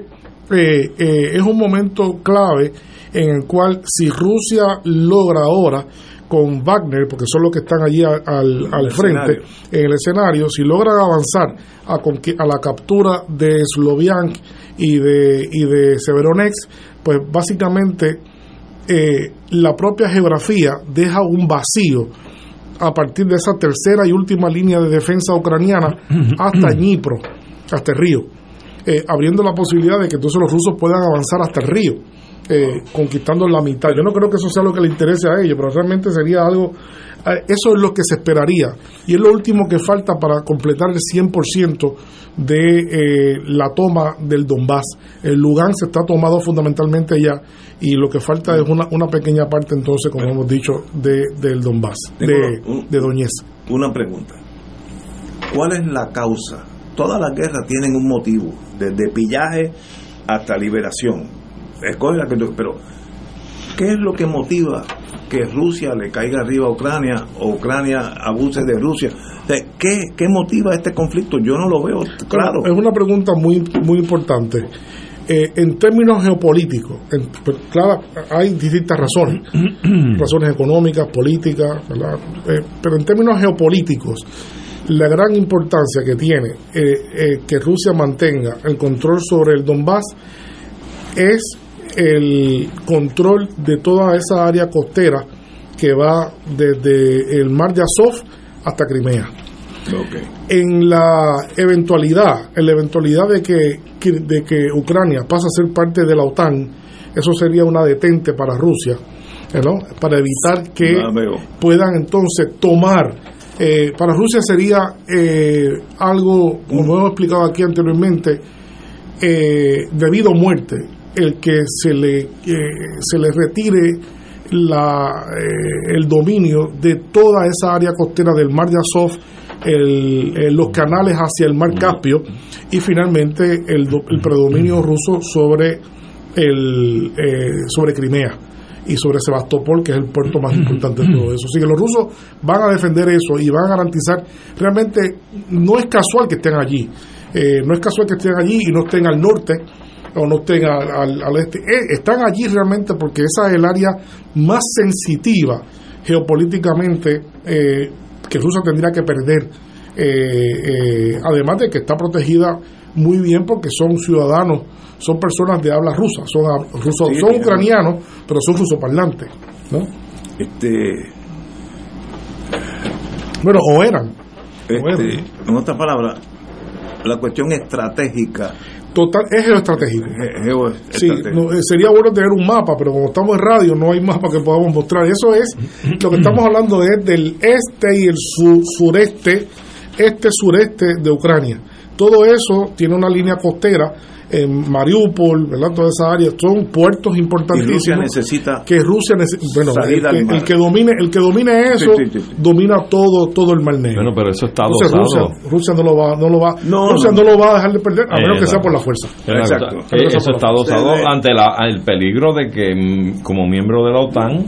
eh, eh, es un momento clave en el cual si Rusia logra ahora con Wagner, porque son los que están allí al, al frente escenario. en el escenario, si logran avanzar a, a la captura de Sloviansk y de, y de Severonex, pues básicamente eh, la propia geografía deja un vacío a partir de esa tercera y última línea de defensa ucraniana hasta Dnipro, hasta el río, eh, abriendo la posibilidad de que entonces los rusos puedan avanzar hasta el río, eh, conquistando la mitad. Yo no creo que eso sea lo que le interese a ellos, pero realmente sería algo, eh, eso es lo que se esperaría. Y es lo último que falta para completar el 100% de eh, la toma del Donbass. El Lugansk está tomado fundamentalmente ya y lo que falta es una, una pequeña parte entonces, como hemos dicho, de, del Donbass, de, un- de Donetsk. Una pregunta. ¿Cuál es la causa? Todas las guerras tienen un motivo, desde pillaje hasta liberación. Escoge la que tú- pero ¿qué es lo que motiva que Rusia le caiga arriba a Ucrania o Ucrania abuse de Rusia? O sea, ¿Qué, qué motiva este conflicto? Yo no lo veo claro. Es una pregunta muy, muy importante. Eh, en términos geopolíticos, en- pues, claro, hay distintas razones, razones económicas, políticas, ¿verdad? Eh, pero en términos geopolíticos, la gran importancia que tiene eh, eh, que Rusia mantenga el control sobre el Donbass es el control de toda esa área costera que va desde el mar de Azov hasta Crimea en la eventualidad, en la eventualidad de que, de que Ucrania pase a ser parte de la OTAN, eso sería una detente para Rusia, ¿eh, ¿no? Para evitar que veo. puedan entonces tomar. eh, para Rusia sería eh, algo, como hemos explicado aquí anteriormente, eh, debido a muerte, el que se le, se le retire la, eh, el dominio de toda esa área costera del mar de Azov, el- los canales hacia el mar Caspio y finalmente el predominio ruso sobre, el, eh, sobre Crimea y sobre Sebastopol, que es el puerto más importante de todo eso. Así que los rusos van a defender eso y van a garantizar, realmente no es casual que estén allí, Eh, no es casual que estén allí y no estén al norte o no estén al, al- al este. Eh, están allí realmente porque esa es el área más sensitiva geopolíticamente eh, que Rusia tendría que perder. Eh, además de que está protegida muy bien porque son ciudadanos, son personas de habla rusa, son Sí, son ucranianos, pero son rusoparlantes, ¿no? Este, Bueno, o eran. este, en otras palabras, la cuestión estratégica. Total, es geoestratégico. Sí, no, eh, sería bueno tener un mapa, pero como estamos en radio no hay mapa que podamos mostrar. Eso es, lo que estamos hablando es del este y el su- sureste, este-sureste de Ucrania. Todo eso tiene una línea costera en Mariupol, ¿verdad? Toda esa área son puertos Y importantísimos. Rusia necesita que Rusia necesita, bueno, el que, mar. el que domine, el que domine eso, Sí, sí, sí, sí. domina todo, todo el mar negro. Bueno, pero eso está Entonces, dosado. Rusia, Rusia no lo va, no lo va, No, Rusia no. no. lo va a dejar de perder, a menos que Exacto. sea por la fuerza. Exacto. Menos que eso está dosado ante la, el peligro de que mm, como miembro de la OTAN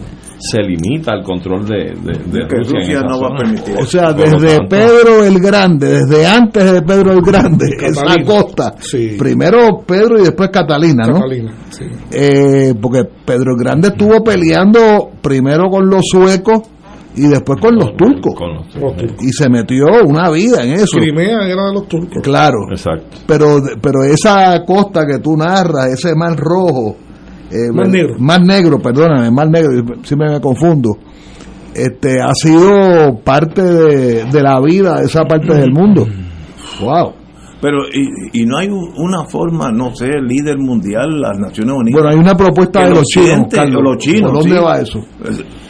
se limita el control de, de, de Que Rusia, no va a permitir O sea, desde tanto, Pedro el Grande, desde antes de Pedro el Grande, esa costa. Sí. Primero Pedro y después Catalina, ¿no? Catalina, sí. Eh, porque Pedro el Grande estuvo peleando primero con los suecos y después con los turcos. con los- Los turcos. Y se metió una vida en eso. Crimea era de los turcos. Claro. Exacto. Pero, pero esa costa que tú narras, ese mar rojo. Eh, Mar negro. Mar negro, perdóname, mar negro, siempre me confundo. Este, ha sido parte de, de la vida de esa parte del mundo. Wow. Pero, y, y no hay una forma, no sé, líder mundial, las Naciones Unidas. Bueno, hay una propuesta de los chinos. Carlos, los chinos. ¿Por dónde va eso?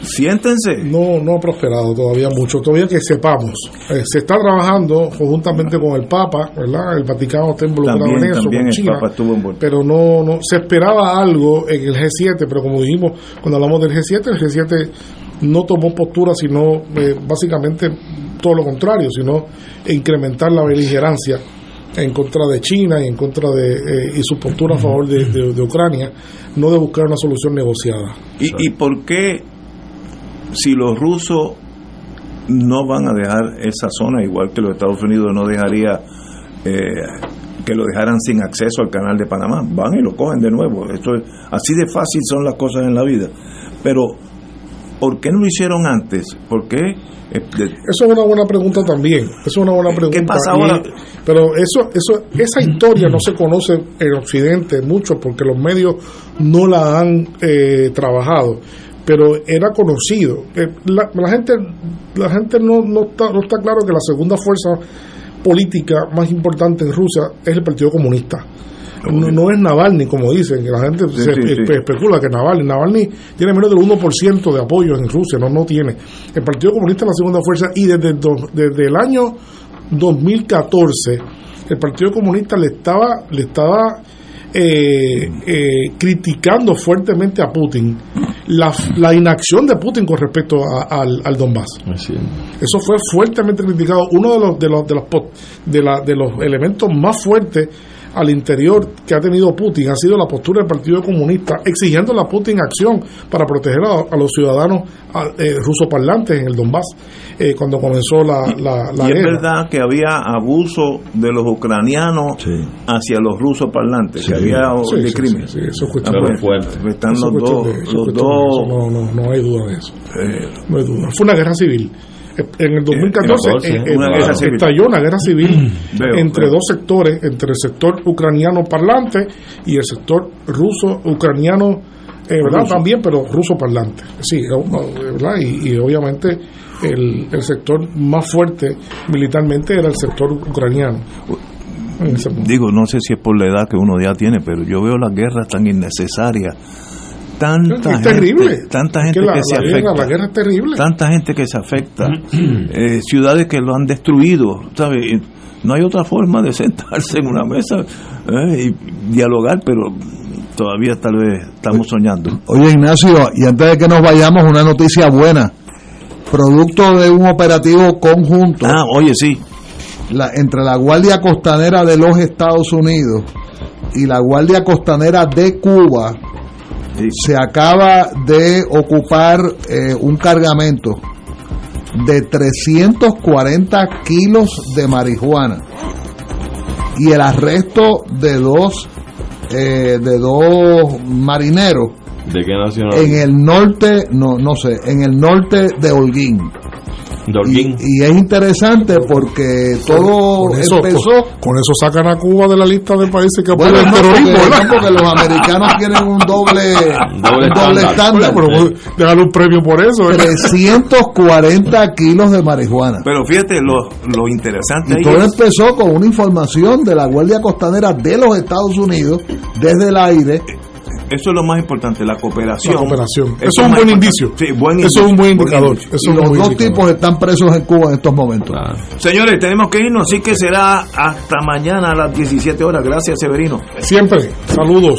Siéntense. No, no ha prosperado todavía mucho. Todavía que sepamos. Eh, se está trabajando conjuntamente con el Papa, ¿verdad? El Vaticano está involucrado en eso, con China. pero no, no. Se esperaba algo en el G7, pero como dijimos cuando hablamos del G7, el G7 no tomó postura, sino eh, básicamente todo lo contrario, sino incrementar la beligerancia en contra de China y en contra de eh, y su postura a favor de, Ucrania, no de buscar una solución negociada. ¿Y, ¿Y por qué si los rusos no van a dejar esa zona, igual que los Estados Unidos no dejaría eh, que lo dejaran sin acceso al canal de Panamá, van y lo cogen de nuevo. Esto es, así de fácil son las cosas en la vida. Pero, ¿por qué no lo hicieron antes? ¿Por qué? Eso es una buena pregunta también. Eso es una buena pregunta. ¿Qué pasa ahora? pero eso, eso, esa historia no se conoce en Occidente mucho porque los medios no la han eh, trabajado pero era conocido. Eh, la, gente, la gente no, no, está, no está claro que la segunda fuerza política más importante en Rusia es el Partido Comunista. No, es Navalny, como dicen, que la gente se especula que Navalny, Navalny tiene menos del 1% de apoyo en Rusia, no, no tiene. El Partido Comunista es la segunda fuerza y desde, desde el año 2014 el Partido Comunista le estaba, le estaba eh, eh, criticando fuertemente a Putin la, inacción de Putin con respecto al, al, Donbass. Eso fue fuertemente criticado. Uno de los de los de los, de, la, de los elementos más fuertes al interior que ha tenido Putin ha sido la postura del Partido Comunista exigiendo a Putin acción para proteger a, los ciudadanos eh, rusoparlantes en el Donbass eh, cuando comenzó la, la, y es verdad que había abuso de los ucranianos hacia los rusos parlantes, que había de crimen. Sí, eso es cuestión de, Están los dos. los dos no, no, no hay duda de eso. Eh, no hay duda. Fue una guerra civil en el 2014 eh, estalló una guerra civil entre dos sectores, entre el sector ucraniano parlante y el sector ruso ucraniano, eh, ¿verdad? También, pero ruso parlante. Sí, ¿verdad? Y, obviamente el, el, sector más fuerte militarmente era el sector ucraniano. Digo, no sé si es por la edad que uno ya tiene, pero yo veo las guerras tan innecesarias tanta gente, terrible. tanta gente que, se afecta, la guerra es terrible. tanta gente que se afecta, eh, ciudades que lo han destruido, ¿sabes? No hay otra forma de sentarse en una mesa eh, y dialogar, pero todavía tal vez estamos soñando. Oye Ignacio, y antes de que nos vayamos, una noticia buena. Producto de un operativo conjunto. Ah, oye, sí. La, entre la Guardia Costanera de los Estados Unidos y la Guardia Costanera de Cuba, se acaba de ocupar eh, un cargamento de 340 kilos de marihuana y el arresto de dos eh, de dos marineros ¿De qué en el norte no no sé en el norte de Holguín y, es interesante porque todo con eso, empezó. Con, eso sacan a Cuba de la lista de países que apoyan el terrorismo. Porque, los americanos tienen un doble, doble, estándar. pero un premio por eso. 340 kilos de marihuana. Pero fíjate lo, lo interesante. Y todo empezó con una información de la Guardia Costanera de los Estados Unidos desde el aire eso es lo más importante, la cooperación. La cooperación. Eso, es un buen indicio. Sí, buen Eso es un buen indicador. y los dos tipos están presos en Cuba en estos momentos. Señores, tenemos que irnos, así que será hasta mañana a las 17 horas. Gracias, Severino. Siempre. Saludos.